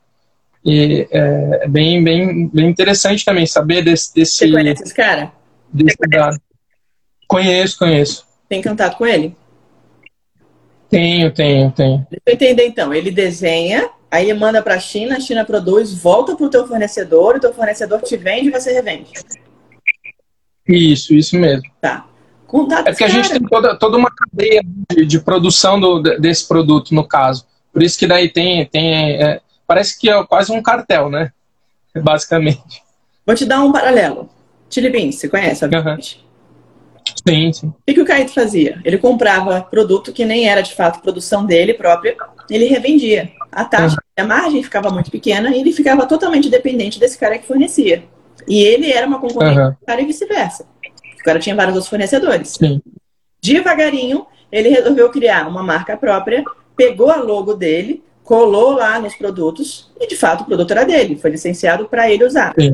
E é, é bem, bem, bem interessante também saber desse... desse Você conhece esse cara? Desse dado. Conheço, conheço. Tem contato com ele? Tenho, tenho, tenho. Deixa eu entender então. Ele desenha, Aí manda para a China, a China produz, volta para o teu fornecedor, o teu fornecedor te vende e você revende. Isso, isso mesmo. Tá. Contato é porque cara. a gente tem toda, toda uma cadeia de, de produção do, desse produto, no caso. Por isso que daí tem. tem é, parece que é quase um cartel, né? Basicamente. Vou te dar um paralelo. Chili Beans, você conhece, obviamente? Sim, sim. O que, o Caíto fazia? Ele comprava produto que nem era de fato produção dele própria, ele revendia. A taxa, a margem ficava muito pequena e ele ficava totalmente dependente desse cara que fornecia. E ele era uma concorrente uhum. do cara e vice-versa. O cara tinha vários outros fornecedores. Sim. Devagarinho, ele resolveu criar uma marca própria, pegou a logo dele, colou lá nos produtos e de fato o produto era dele, foi licenciado para ele usar. Sim.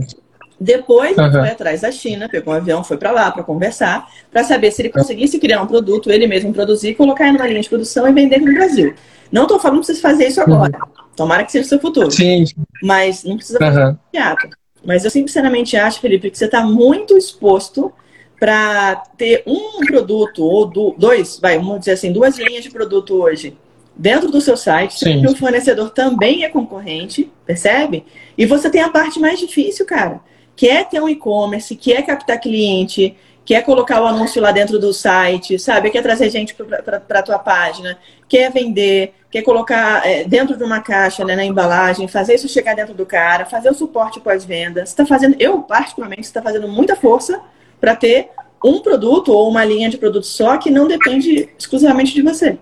Depois uhum. foi atrás da China, pegou um avião, foi para lá para conversar, para saber se ele conseguisse criar um produto, ele mesmo produzir, colocar numa linha de produção e vender no Brasil. Não estou falando para vocês fazer isso agora. Uhum. Tomara que seja o seu futuro. Sim. Mas não precisa fazer uhum. teatro. Mas eu sinceramente acho, Felipe, que você está muito exposto para ter um produto ou dois, vai, vamos dizer assim, duas linhas de produto hoje dentro do seu site, Sim. que o fornecedor também é concorrente, percebe? E você tem a parte mais difícil, cara, que é ter um e-commerce, que é captar cliente, que é colocar o anúncio lá dentro do site, sabe? Quer trazer gente para a tua página, quer vender, quer colocar é, dentro de uma caixa, né, na embalagem, fazer isso chegar dentro do cara, fazer o suporte pós-venda. Você está fazendo, eu particularmente, está fazendo muita força para ter um produto ou uma linha de produto só que não depende exclusivamente de você.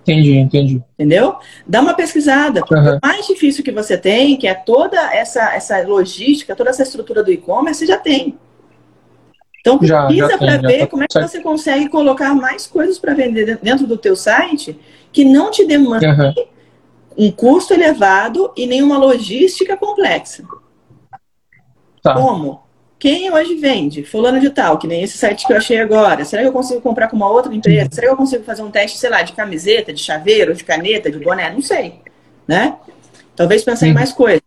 Entendi, entendi. Entendeu? Dá uma pesquisada. Uhum. O mais difícil que você tem, que é toda essa, essa logística, toda essa estrutura do e-commerce, você já tem. Então pesquisa para ver tá como é que você consegue colocar mais coisas para vender dentro do teu site que não te demande uhum. um custo elevado e nenhuma logística complexa. Tá. Como? Quem hoje vende? Fulano de tal, que nem esse site que eu achei agora. Será que eu consigo comprar com uma outra empresa? Será que eu consigo fazer um teste, sei lá, de camiseta, de chaveiro, de caneta, de boné? Não sei. Né? Talvez pensar em uhum. mais coisas.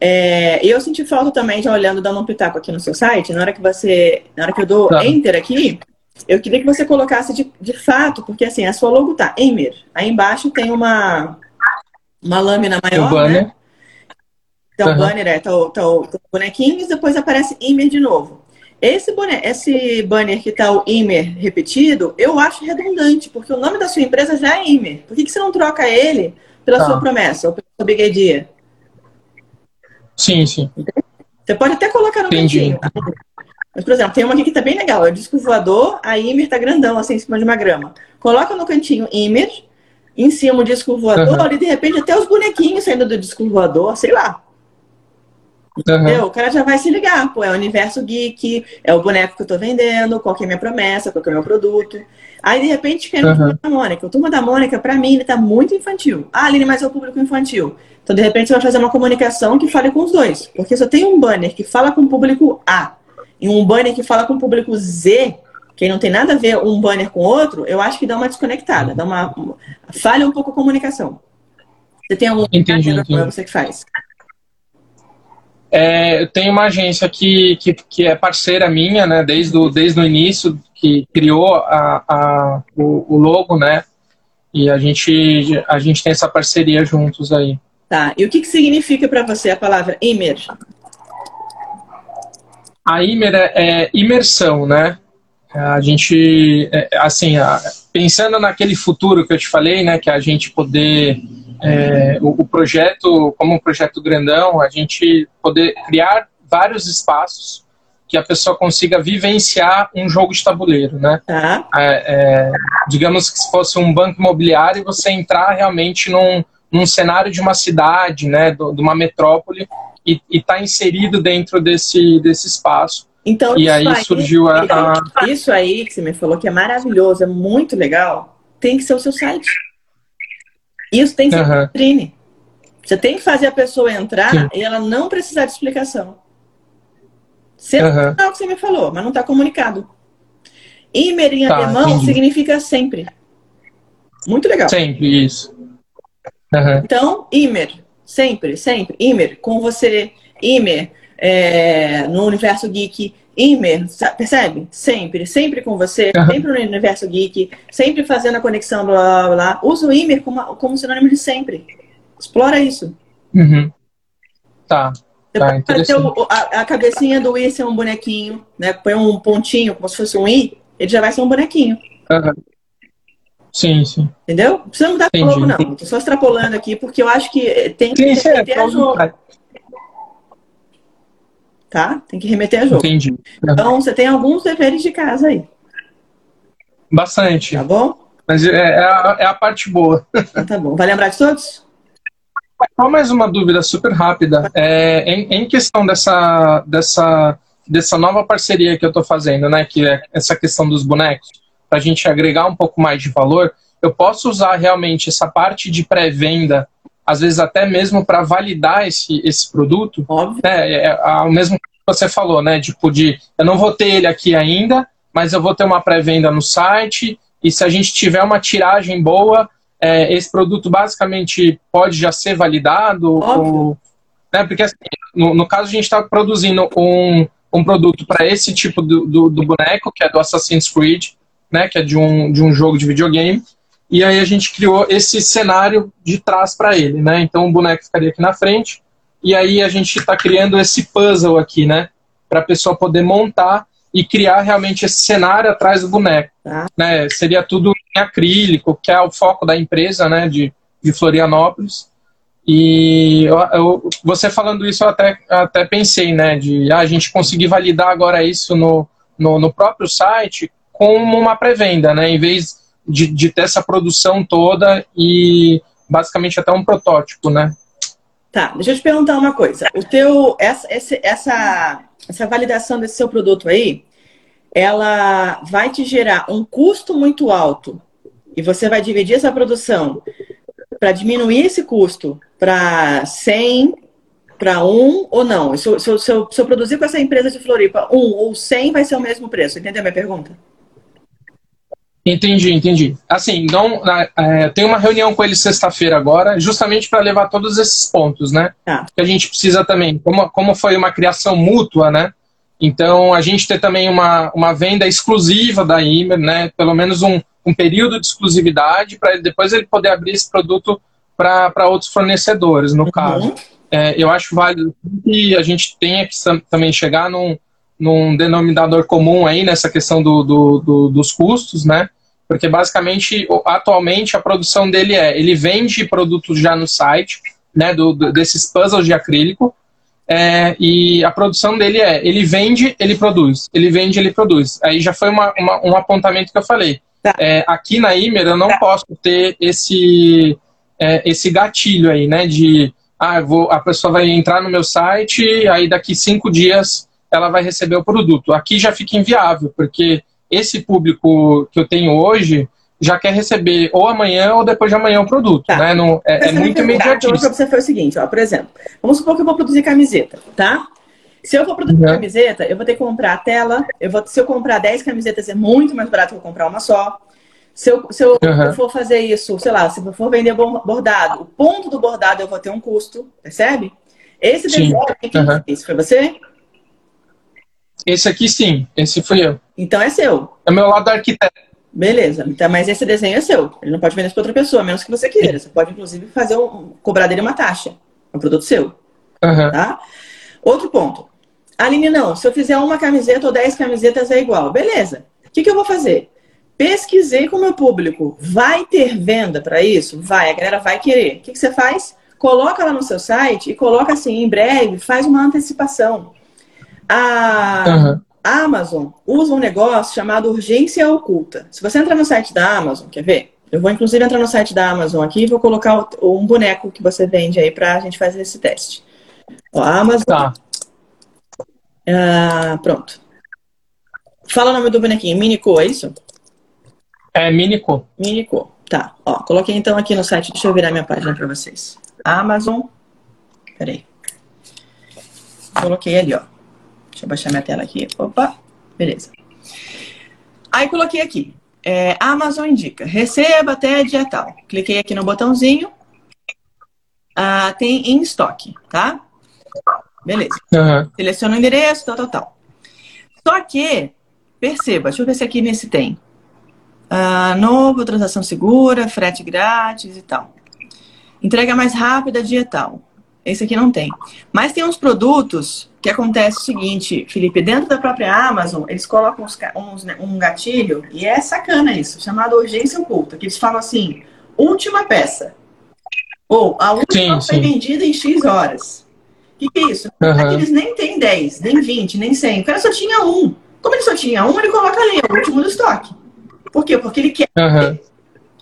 É, eu senti falta também, já olhando, dando um pitaco aqui no seu site, na hora que você. Na hora que eu dou tá. enter aqui, eu queria que você colocasse de, de fato, porque assim, a sua logo tá Emer. Aí embaixo tem uma, uma lâmina maior. O banner. Né? Então, uhum. banner é, tá, tá, tá bonequinhos, depois aparece Imer de novo. Esse, boné, esse banner que tá o Imer repetido, eu acho redundante, porque o nome da sua empresa já é Imer. Por que, que você não troca ele pela tá. sua promessa ou pela sua big idea? Sim, sim. Você pode até colocar no Entendi. cantinho. Mas, por exemplo, tem uma aqui que tá bem legal. É o disco voador, a Imer tá grandão, assim, em cima de uma grama. Coloca no cantinho Imer, em cima o disco voador, uhum. e de repente até os bonequinhos saindo do disco voador, sei lá. Uhum. O cara já vai se ligar, pô, é o universo geek, é o boneco que eu tô vendendo, qual que é a minha promessa, qual que é o meu produto. Aí, de repente, quer uhum. Turma da Mônica. O Turma da Mônica, pra mim, ele tá muito infantil. Ah, Aline, mas é o público infantil. Então, de repente, você vai fazer uma comunicação que fale com os dois. Porque se eu tenho um banner que fala com o público A e um banner que fala com o público Z, que não tem nada a ver um banner com o outro, eu acho que dá uma desconectada, dá uma, falha um pouco a comunicação. Você tem algum entendi, entendi. você que faz? É, eu tenho uma agência que, que, que, é parceira minha, né, desde o, desde o início, que criou a, a, o, o, logo, né, e a gente, a gente tem essa parceria juntos aí. Tá, e o que, que significa para você a palavra imer? A imer é, é imersão, né, a gente, é, assim, pensando naquele futuro que eu te falei, né, que a gente poder é, o, o, projeto, como um projeto grandão, a gente poder criar vários espaços que a pessoa consiga vivenciar um jogo de tabuleiro, né? Uhum. É, digamos que se fosse um banco imobiliário, você entrar realmente num, num cenário de uma cidade, né, de uma metrópole e estar tá inserido dentro desse, desse espaço. Então, e aí, aí surgiu a, a... Isso aí que você me falou que é maravilhoso, é muito legal, tem que ser o seu site. Isso tem que ser uhum. vitrine. Você tem que fazer a pessoa entrar Sim. e ela não precisar de explicação. Você uhum. não o que você me falou, mas não está comunicado. Imer em tá, alemão entendi. significa sempre. Muito legal. Sempre, isso. Uhum. Então, Imer, sempre, sempre. Imer, com você. Imer, é, no universo geek. Imer, percebe? Sempre, sempre com você, uhum. sempre no universo geek, sempre fazendo a conexão, blá blá blá. Usa o Imer como, como sinônimo de sempre. Explora isso. Uhum. Tá. Tá, o, a, a, cabecinha do I ser um bonequinho, né? Põe um pontinho, como se fosse um I, ele já vai ser um bonequinho. Uhum. Sim, sim. Entendeu? Não precisa mudar Entendi. pouco, não. Tô só extrapolando aqui, porque eu acho que tem que sim, ter, é, ter, ter tá? Tem que remeter a jogo. Entendi. Então, você tem alguns deveres de casa aí. Bastante. Tá bom? Mas é, é, a, é a parte boa. Então, tá bom. Vai lembrar de todos? Só mais uma dúvida super rápida. É, em, em, questão dessa, dessa, dessa nova parceria que eu estou fazendo, né, que é essa questão dos bonecos, para a gente agregar um pouco mais de valor, eu posso usar realmente essa parte de pré-venda, às vezes até mesmo para validar esse, esse produto? Óbvio. Né, é, é, o mesmo que você falou, né, tipo de, eu não vou ter ele aqui ainda, mas eu vou ter uma pré-venda no site, e se a gente tiver uma tiragem boa, é, esse produto basicamente pode já ser validado? Ou, né, porque assim, no, no, caso a gente está produzindo um, um produto para esse tipo do, do, do, boneco, que é do Assassin's Creed, né, que é de um, de um jogo de videogame, e aí a gente criou esse cenário de trás para ele, né? Então o boneco ficaria aqui na frente, e aí a gente está criando esse puzzle aqui, né? Para a pessoa poder montar e criar realmente esse cenário atrás do boneco. Tá. Né? Seria tudo em acrílico, que é o foco da empresa né, de, de Florianópolis. E eu, eu, você falando isso, eu até, até pensei, né, de ah, a gente conseguir validar agora isso no, no, no próprio site como uma pré-venda, né, em vez de, de ter essa produção toda e basicamente até um protótipo, né. Tá, deixa eu te perguntar uma coisa. O teu, essa, essa, essa validação desse seu produto aí, ela vai te gerar um custo muito alto e você vai dividir essa produção para diminuir esse custo para 100 para 1 ou não? Se eu, se, eu, se, eu, produzir com essa empresa de Floripa 1 ou 100 vai ser o mesmo preço. Entendeu a minha pergunta? Entendi, entendi. Assim, então, é, tem uma reunião com eles sexta-feira agora, justamente para levar todos esses pontos, né? Tá. Que a gente precisa também, como, como foi uma criação mútua, né? Então, a gente ter também uma, uma venda exclusiva da Imer, né? Pelo menos um, um período de exclusividade para depois ele poder abrir esse produto para outros fornecedores, no uhum. caso. É, eu acho válido que a gente tenha que também chegar num, num denominador comum aí nessa questão do, do, do, dos custos, né? Porque basicamente, atualmente, a produção dele é, ele vende produtos já no site, né, do, desses puzzles de acrílico, é, e a produção dele é, ele vende, ele produz. Ele vende, ele produz. Aí já foi uma, uma, um apontamento que eu falei. Tá. É, aqui na Imer eu não tá. posso ter esse, é, esse gatilho aí, né? De ah, vou, a pessoa vai entrar no meu site, aí daqui cinco dias ela vai receber o produto. Aqui já fica inviável, porque esse público que eu tenho hoje, já quer receber ou amanhã ou depois de amanhã o produto, tá. né? Não, é, é muito imediatista. Então, você foi o seguinte, ó, por exemplo, vamos supor que eu vou produzir camiseta, tá? Se eu for produzir uhum. camiseta, eu vou ter que comprar a tela, eu vou, se eu comprar 10 camisetas é muito mais barato que eu comprar uma só. Se eu, se eu, uhum. eu for fazer isso, sei lá, se eu for vender bordado, o ponto do bordado eu vou ter um custo, percebe? Esse desenho aqui, uhum. foi você? Esse aqui sim, esse fui eu. Então é seu. É meu lado arquiteto. Beleza. Então, mas esse desenho é seu. Ele não pode vender para outra pessoa, a menos que você queira. Você pode, inclusive, fazer um, cobrar dele uma taxa. É um produto seu. Uhum. Tá? Outro ponto. Aline, não. Se eu fizer uma camiseta ou dez camisetas é igual. Beleza. O que, que eu vou fazer? Pesquisei com o meu público. Vai ter venda para isso? Vai. A galera vai querer. O que, que você faz? Coloca lá no seu site e coloca assim, em breve, faz uma antecipação. A... Uhum a Amazon usa um negócio chamado urgência oculta. Se você entrar no site da Amazon, quer ver? Eu vou inclusive entrar no site da Amazon aqui e vou colocar um boneco que você vende aí pra gente fazer esse teste. Ó, a Amazon. Tá. Ah, pronto. Fala o nome do bonequinho. Minico, é isso? É Minico. Minico. Tá. Ó, coloquei então aqui no site. Deixa eu virar minha página pra vocês. Amazon. Peraí. Coloquei ali, ó. Deixa eu baixar minha tela aqui. Opa, beleza. Aí coloquei aqui. É, Amazon indica, receba até dia tal. Cliquei aqui no botãozinho. Ah, tem em estoque, tá? Beleza. Uhum. Seleciona o endereço, tal, tal, tal. Só que, perceba, deixa eu ver se aqui nesse tem. Ah, novo, transação segura, frete grátis e tal. Entrega mais rápida, dia tal. Esse aqui não tem. Mas tem uns produtos que acontece o seguinte, Felipe, dentro da própria Amazon, eles colocam uns, uns, né, um gatilho, e é sacana isso, chamado urgência oculta, que eles falam assim, última peça. Ou a última sim, foi sim. vendida em X horas. que, que é isso? Uhum. Eles nem têm 10, nem 20, nem 100. O cara só tinha um. Como ele só tinha um, ele coloca ali, é o último do estoque. Por quê? Porque ele quer. Uhum.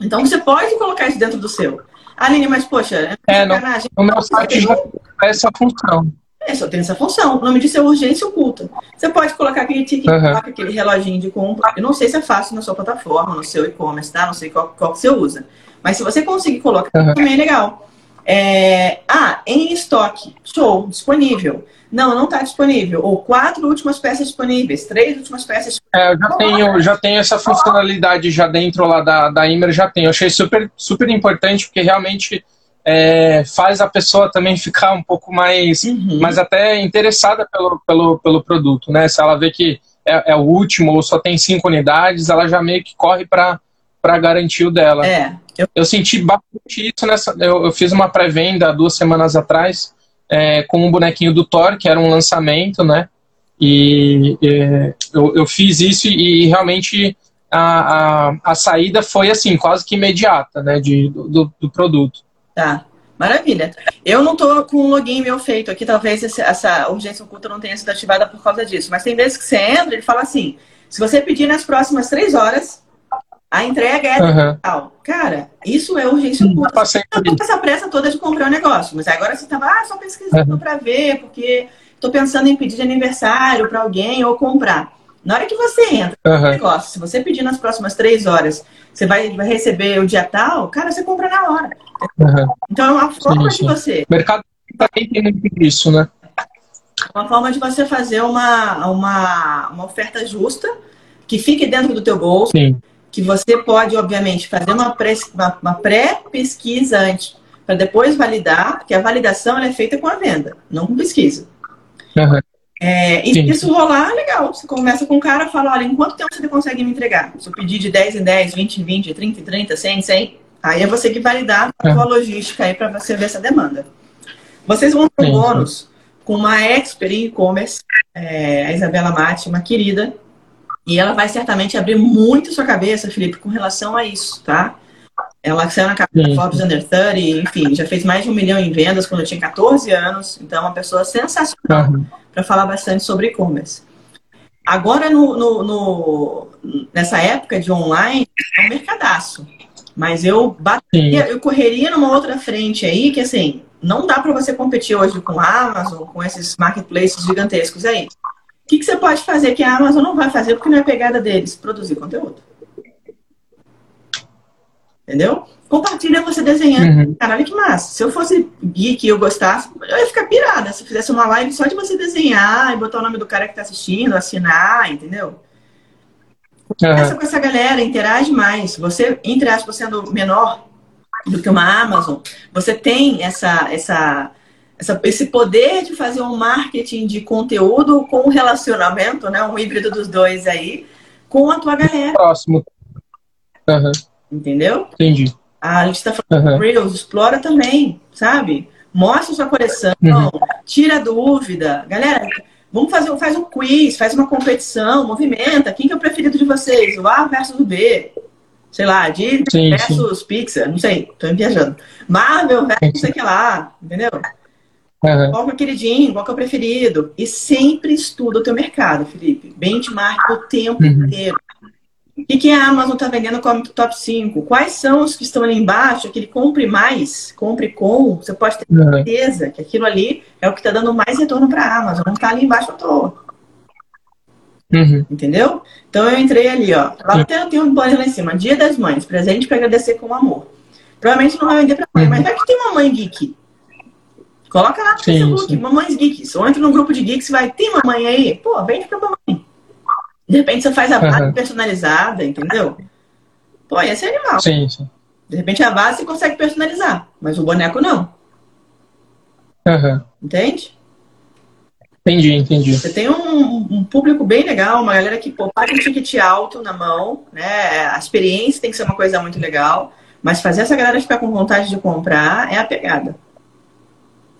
Então você pode colocar isso dentro do seu. Aline, mas poxa, é, no, no meu site já tem essa função. É, só tem essa função. O nome disso é urgência oculta. Você pode colocar aquele ticket, uhum. aquele reloginho de compra. Eu não sei se é fácil na sua plataforma, no seu e-commerce, tá? Não sei qual, qual que você usa. Mas se você conseguir colocar, uhum. também é legal. É... Ah, em estoque. Show, disponível. Não, não está disponível. Ou quatro últimas peças disponíveis, três últimas peças É, eu já tenho, já tenho essa funcionalidade já dentro lá da, da Imer, já tenho. Eu achei super, super importante, porque realmente é, faz a pessoa também ficar um pouco mais, uhum. mais até interessada pelo, pelo, pelo produto, né? Se ela vê que é, é o último ou só tem cinco unidades, ela já meio que corre para garantir o dela. É. Eu... eu senti bastante isso nessa. Eu, eu fiz uma pré-venda duas semanas atrás é, com um bonequinho do Thor, que era um lançamento, né? E eu, eu, fiz isso e, realmente a, a, a, saída foi assim, quase que imediata, né? De, do, do produto. Tá. Maravilha. Eu não tô com o login meu feito aqui, talvez essa urgência oculta não tenha sido ativada por causa disso. Mas tem vezes que você entra, ele fala assim: se você pedir nas próximas três horas, a entrega é uhum. tal. Cara, isso é urgência oculta. Você não tá com essa pressa toda de comprar o um negócio, mas agora você tava ah, só pesquisando uhum. para ver, porque estou pensando em pedir de aniversário para alguém ou comprar. Na hora que você entra uhum. no negócio, se você pedir nas próximas três horas, você vai, vai receber o dia tal, cara, você compra na hora. Uhum. Então é uma forma sim, sim. de você. O mercado também tem muito disso, né? Uma forma de você fazer uma, uma, uma oferta justa, que fique dentro do teu bolso. Sim que você pode, obviamente, fazer uma pré-pesquisa pré antes, para depois validar, porque a validação é feita com a venda, não com pesquisa. Uhum. É, e se isso rolar, legal. Você conversa com o cara fala, olha, em quanto tempo você consegue me entregar? Se eu pedir de 10 em 10, 20 em 20, 30 em 30, 100 em 100, aí é você que validar a sua logística aí para você ver essa demanda. Vocês vão ter um bônus com uma expert em e-commerce, é, a Isabela Mate, uma querida, e ela vai certamente abrir muito sua cabeça, Felipe, com relação a isso, tá? Ela saiu na capa da Forbes Under 30, enfim, já fez mais de um milhão em vendas quando tinha 14 anos. Então, é uma pessoa sensacional uhum. para falar bastante sobre e-commerce. Agora, no, no, no, nessa época de online, é um mercadaço. Mas eu bateria, eu correria numa outra frente aí, que assim, não dá para você competir hoje com a Amazon, com esses marketplaces gigantescos aí. O que, que você pode fazer que a Amazon não vai fazer porque não é pegada deles? Produzir conteúdo. Entendeu? Compartilha você desenhando. Uhum. Caralho, que massa. Se eu fosse geek e eu gostasse, eu ia ficar pirada. Se eu fizesse uma live só de você desenhar e botar o nome do cara que tá assistindo, assinar, entendeu? Conversa uhum. com essa galera, interage mais. Você, entre aspas, sendo menor do que uma Amazon, você tem essa, essa essa, esse poder de fazer um marketing de conteúdo com um relacionamento, né? Um híbrido dos dois aí, com a tua galera. Próximo. Uhum. Entendeu? Entendi. A gente está falando uhum. Reels, explora também, sabe? Mostra sua coleção, uhum. tira dúvida. Galera, vamos fazer faz um quiz, faz uma competição, movimenta. Quem que é o preferido de vocês? O A versus o B. Sei lá, Disney versus sim. Pixar, não sei, tô viajando. Marvel versus não sei o que lá, entendeu? Uhum. Qual que é o queridinho, qual que é o preferido? E sempre estuda o teu mercado, Felipe. Benchmark o tempo uhum. inteiro. O que, que a Amazon está vendendo como top 5? Quais são os que estão ali embaixo? Aquele compre mais, compre com. Você pode ter uhum. certeza que aquilo ali é o que está dando mais retorno para a Amazon. Não está ali embaixo à toa. Uhum. Entendeu? Então eu entrei ali, ó. Lá tem, tem um banner lá em cima. Dia das Mães, presente para agradecer com amor. Provavelmente não vai vender para mãe, uhum. mas vai que tem uma mãe geek Coloca lá no sim, Facebook, sim. Mamães Geeks. Ou entra num grupo de geeks vai, tem mamãe aí? Pô, vende pra mamãe. De repente você faz a base uhum. personalizada, entendeu? Pô, ia ser animal. Sim, sim. De repente a base você consegue personalizar, mas o boneco não. Uhum. Entende? Entendi, entendi. Você tem um, um, público bem legal, uma galera que pô, paga um ticket alto na mão, né? A experiência tem que ser uma coisa muito legal, mas fazer essa galera ficar com vontade de comprar é a pegada.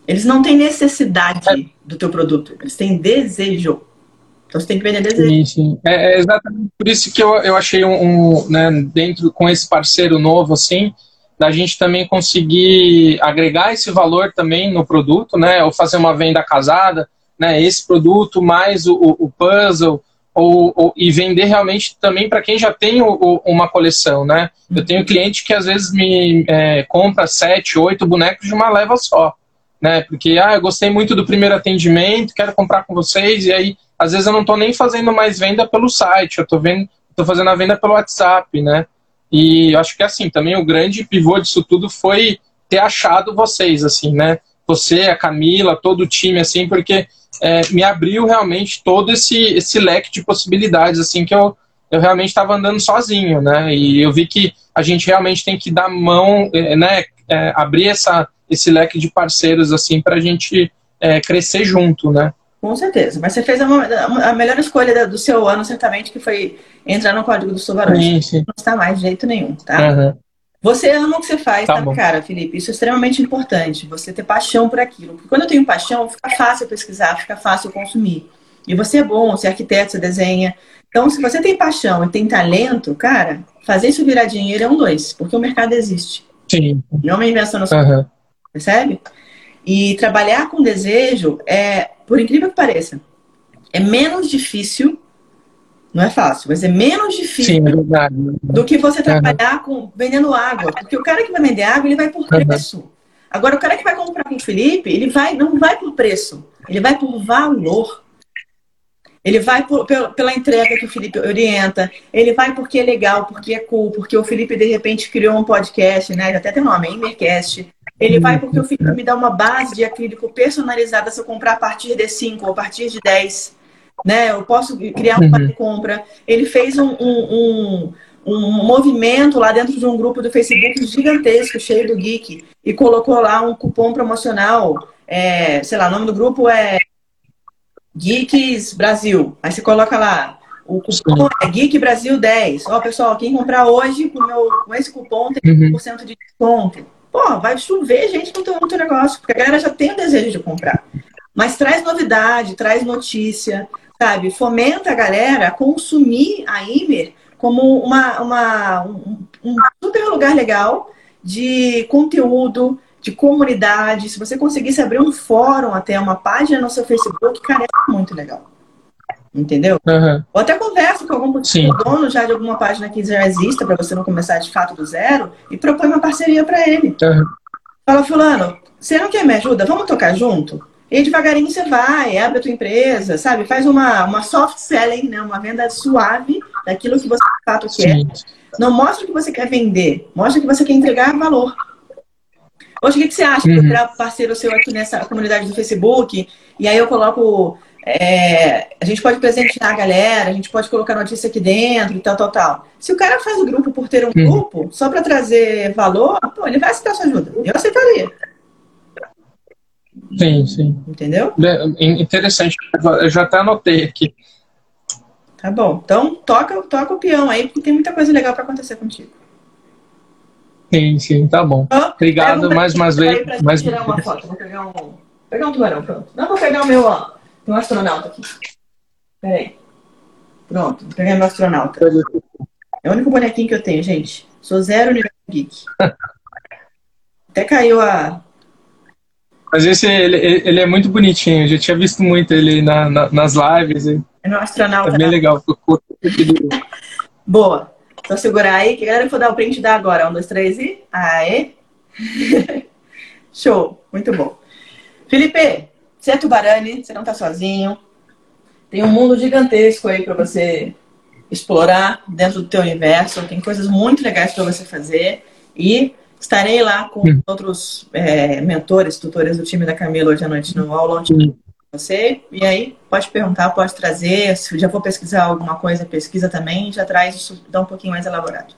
Eles não têm necessidade do teu produto, eles têm desejo. Então você tem que vender desejo. Sim, sim. É, é exatamente por isso que eu, eu achei um, um, né, dentro com esse parceiro novo, assim, da gente também conseguir agregar esse valor também no produto, né? Ou fazer uma venda casada, né? Esse produto mais o, o puzzle, ou, ou, e vender realmente também para quem já tem o, uma coleção, né? Eu tenho cliente que às vezes me é, compra sete, oito bonecos de uma leva só, né? Porque ah, eu gostei muito do primeiro atendimento, quero comprar com vocês e aí às vezes eu não estou nem fazendo mais venda pelo site, eu estou vendo, estou fazendo a venda pelo WhatsApp, né? E acho que assim também o grande pivô disso tudo foi ter achado vocês, assim, né? Você, a Camila, todo o time, assim, porque é, me abriu realmente todo esse, esse leque de possibilidades, assim, que eu, eu realmente estava andando sozinho, né? E eu vi que a gente realmente tem que dar mão, é, né? É, abrir essa, esse leque de parceiros, assim, para a gente é, crescer junto, né? Com certeza. Mas você fez a, a melhor escolha do seu ano, certamente, que foi entrar no código dos tubarões. Não está mais de jeito nenhum, tá? Uhum. Você ama o que você faz, tá, tá cara, Felipe? Isso é extremamente importante. Você ter paixão por aquilo. Porque quando eu tenho paixão, fica fácil pesquisar, fica fácil consumir. E você é bom, você é arquiteto, você desenha. Então, se você tem paixão e tem talento, cara, fazer isso virar dinheiro é um dois, porque o mercado existe. Sim. Não é uma invenção na sua uhum. Percebe? E trabalhar com desejo é, por incrível que pareça, é menos difícil não é fácil, mas é menos difícil Sim, é do que você trabalhar com vendendo água. Porque o cara que vai vender água, ele vai por preço. Agora, o cara que vai comprar com o Felipe, ele vai, não vai por preço, ele vai por valor. Ele vai por, pela entrega que o Felipe orienta, ele vai porque é legal, porque é cool, porque o Felipe de repente criou um podcast, né? Até tem nome, Invercast. Ele vai porque o Felipe me dá uma base de acrílico personalizada se eu comprar a partir de 5 ou a partir de 10 né? Eu posso criar um uhum. compra. Ele fez um, um, um, um, movimento lá dentro de um grupo do Facebook gigantesco, cheio do geek, e colocou lá um cupom promocional. É, sei lá, o nome do grupo é Geeks Brasil. Aí você coloca lá. O cupom é Geek Brasil 10. Ó, pessoal, quem comprar hoje com, meu, com esse cupom tem 1% uhum. de desconto. Pô, vai chover gente no teu, no negócio, porque a galera já tem o desejo de comprar. Mas traz novidade, traz notícia, sabe? Fomenta a galera a consumir a Imer como uma, uma, um, um super lugar legal de conteúdo, de comunidade. Se você conseguisse abrir um fórum até uma página no seu Facebook, cara, é muito legal. Entendeu? Uhum. Ou até conversa com algum Sim. dono já de alguma página que já exista para você não começar de fato do zero e propõe uma parceria para ele. Uhum. Fala, fulano, você não quer me ajuda? Vamos tocar junto? E devagarinho você vai, abre a tua empresa, sabe? Faz uma, uma soft selling, né? uma venda suave daquilo que você de fato quer. Sim. Não mostra o que você quer vender, mostra que você quer entregar valor. Hoje, o que, que você acha uhum. virar parceiro seu aqui nessa comunidade do Facebook? E aí eu coloco. É, a gente pode presentear a galera, a gente pode colocar notícia aqui dentro e tal, tal, tal. Se o cara faz o grupo por ter um uhum. grupo, só para trazer valor, pô, ele vai aceitar sua ajuda. Eu aceitaria. Sim, sim. Entendeu? Interessante. Eu já até anotei aqui. Tá bom. Então, toca, toca o peão aí, porque tem muita coisa legal para acontecer contigo. Sim, sim, tá bom. Oh, Obrigado mais uma vez. Mais... tirar uma foto. Vou pegar um, pegar um tubarão, pronto. Não, vou pegar o meu, ó. Tem um astronauta aqui. Peraí. Pronto, vou pegar meu astronauta. É o único bonequinho que eu tenho, gente. Sou zero universo geek. Até caiu a, mas esse, ele, ele é muito bonitinho. Eu já tinha visto muito ele na, na, nas lives. É meu astronauta. É bem né? legal. Boa. Então segurar aí, que a galera for dar o print dá agora. Um, dois, três e. Aê! Show! Muito bom. Felipe, você é tubarane, você não tá sozinho. Tem um mundo gigantesco aí para você explorar dentro do teu universo. Tem coisas muito legais para você fazer. E Estarei lá com hum. outros é, mentores, tutores do time da Camila hoje à noite no aula hum. você. E aí, pode perguntar, pode trazer. Se já for pesquisar alguma coisa, pesquisa também. Já traz isso, dá um pouquinho mais elaborado.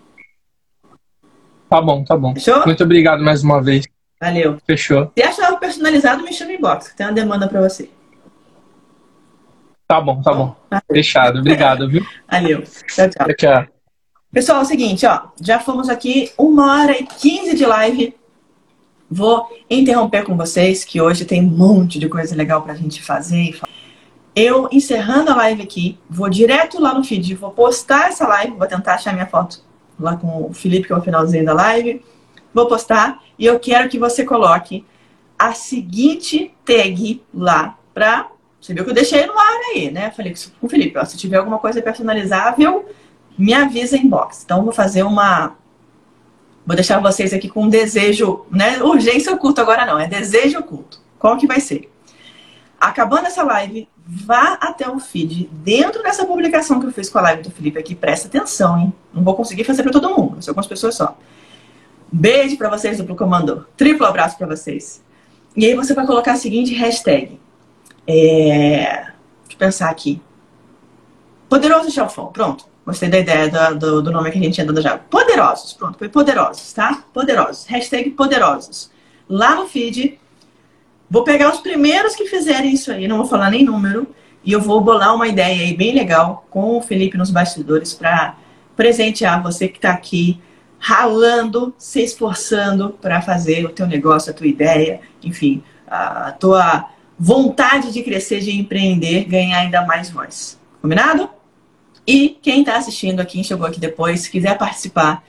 Tá bom, tá bom. Fechou? Muito obrigado mais uma vez. Valeu. Fechou. Se algo personalizado, me chama inbox, tem uma demanda para você. Tá bom, tá bom. Valeu. Fechado. Obrigado, viu? Valeu. Tchau, tchau. Tchau, tchau. Pessoal, é o seguinte, ó, já fomos aqui uma hora e quinze de live. Vou interromper com vocês, que hoje tem um monte de coisa legal pra gente fazer. Eu, encerrando a live aqui, vou direto lá no feed, vou postar essa live, vou tentar achar minha foto lá com o Felipe, que é o finalzinho da live. vou postar e eu quero que você coloque a seguinte tag lá para você viu que eu deixei no ar aí, né? Falei com o Felipe, ó, se tiver alguma coisa personalizável, me avisa em box. Então, vou fazer uma. Vou deixar vocês aqui com um desejo, né? Urgência oculta agora não, é desejo oculto. Qual que vai ser? Acabando essa live, vá até o feed. Dentro dessa publicação que eu fiz com a live do Felipe aqui, presta atenção, hein? Não vou conseguir fazer para todo mundo, só algumas pessoas só. Beijo para vocês do Comando. Triplo abraço para vocês. E aí você vai colocar a seguinte hashtag. É... Deixa eu pensar aqui. Poderoso Chalfão. Pronto. Gostei da ideia do, do, do, nome que a gente tinha dado já. Poderosos. Pronto. Foi poderosos, tá? Poderosos. Hashtag poderosos. Lá no feed. Vou pegar os primeiros que fizerem isso aí. Não vou falar nem número. E eu vou bolar uma ideia aí bem legal com o Felipe nos bastidores para presentear você que está aqui ralando, se esforçando para fazer o teu negócio, a tua ideia, enfim, a tua vontade de crescer, de empreender, ganhar ainda mais voz. Combinado? E quem está assistindo aqui, chegou aqui depois, se quiser participar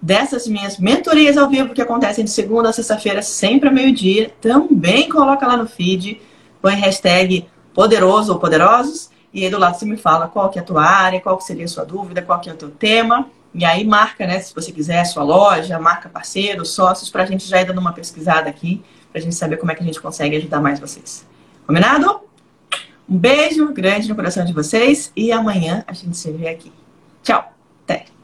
dessas minhas mentorias ao vivo que acontecem de segunda a sexta-feira, sempre ao meio-dia, também coloca lá no feed, põe hashtag poderoso ou poderosos, e aí do lado você me fala qual que é a tua área, qual que seria a sua dúvida, qual que é o teu tema, e aí marca, né, se você quiser, sua loja, marca parceiros, sócios, para a gente já ir dando uma pesquisada aqui, para a gente saber como é que a gente consegue ajudar mais vocês. Combinado? Um beijo grande no coração de vocês e amanhã a gente se vê aqui. Tchau. Até.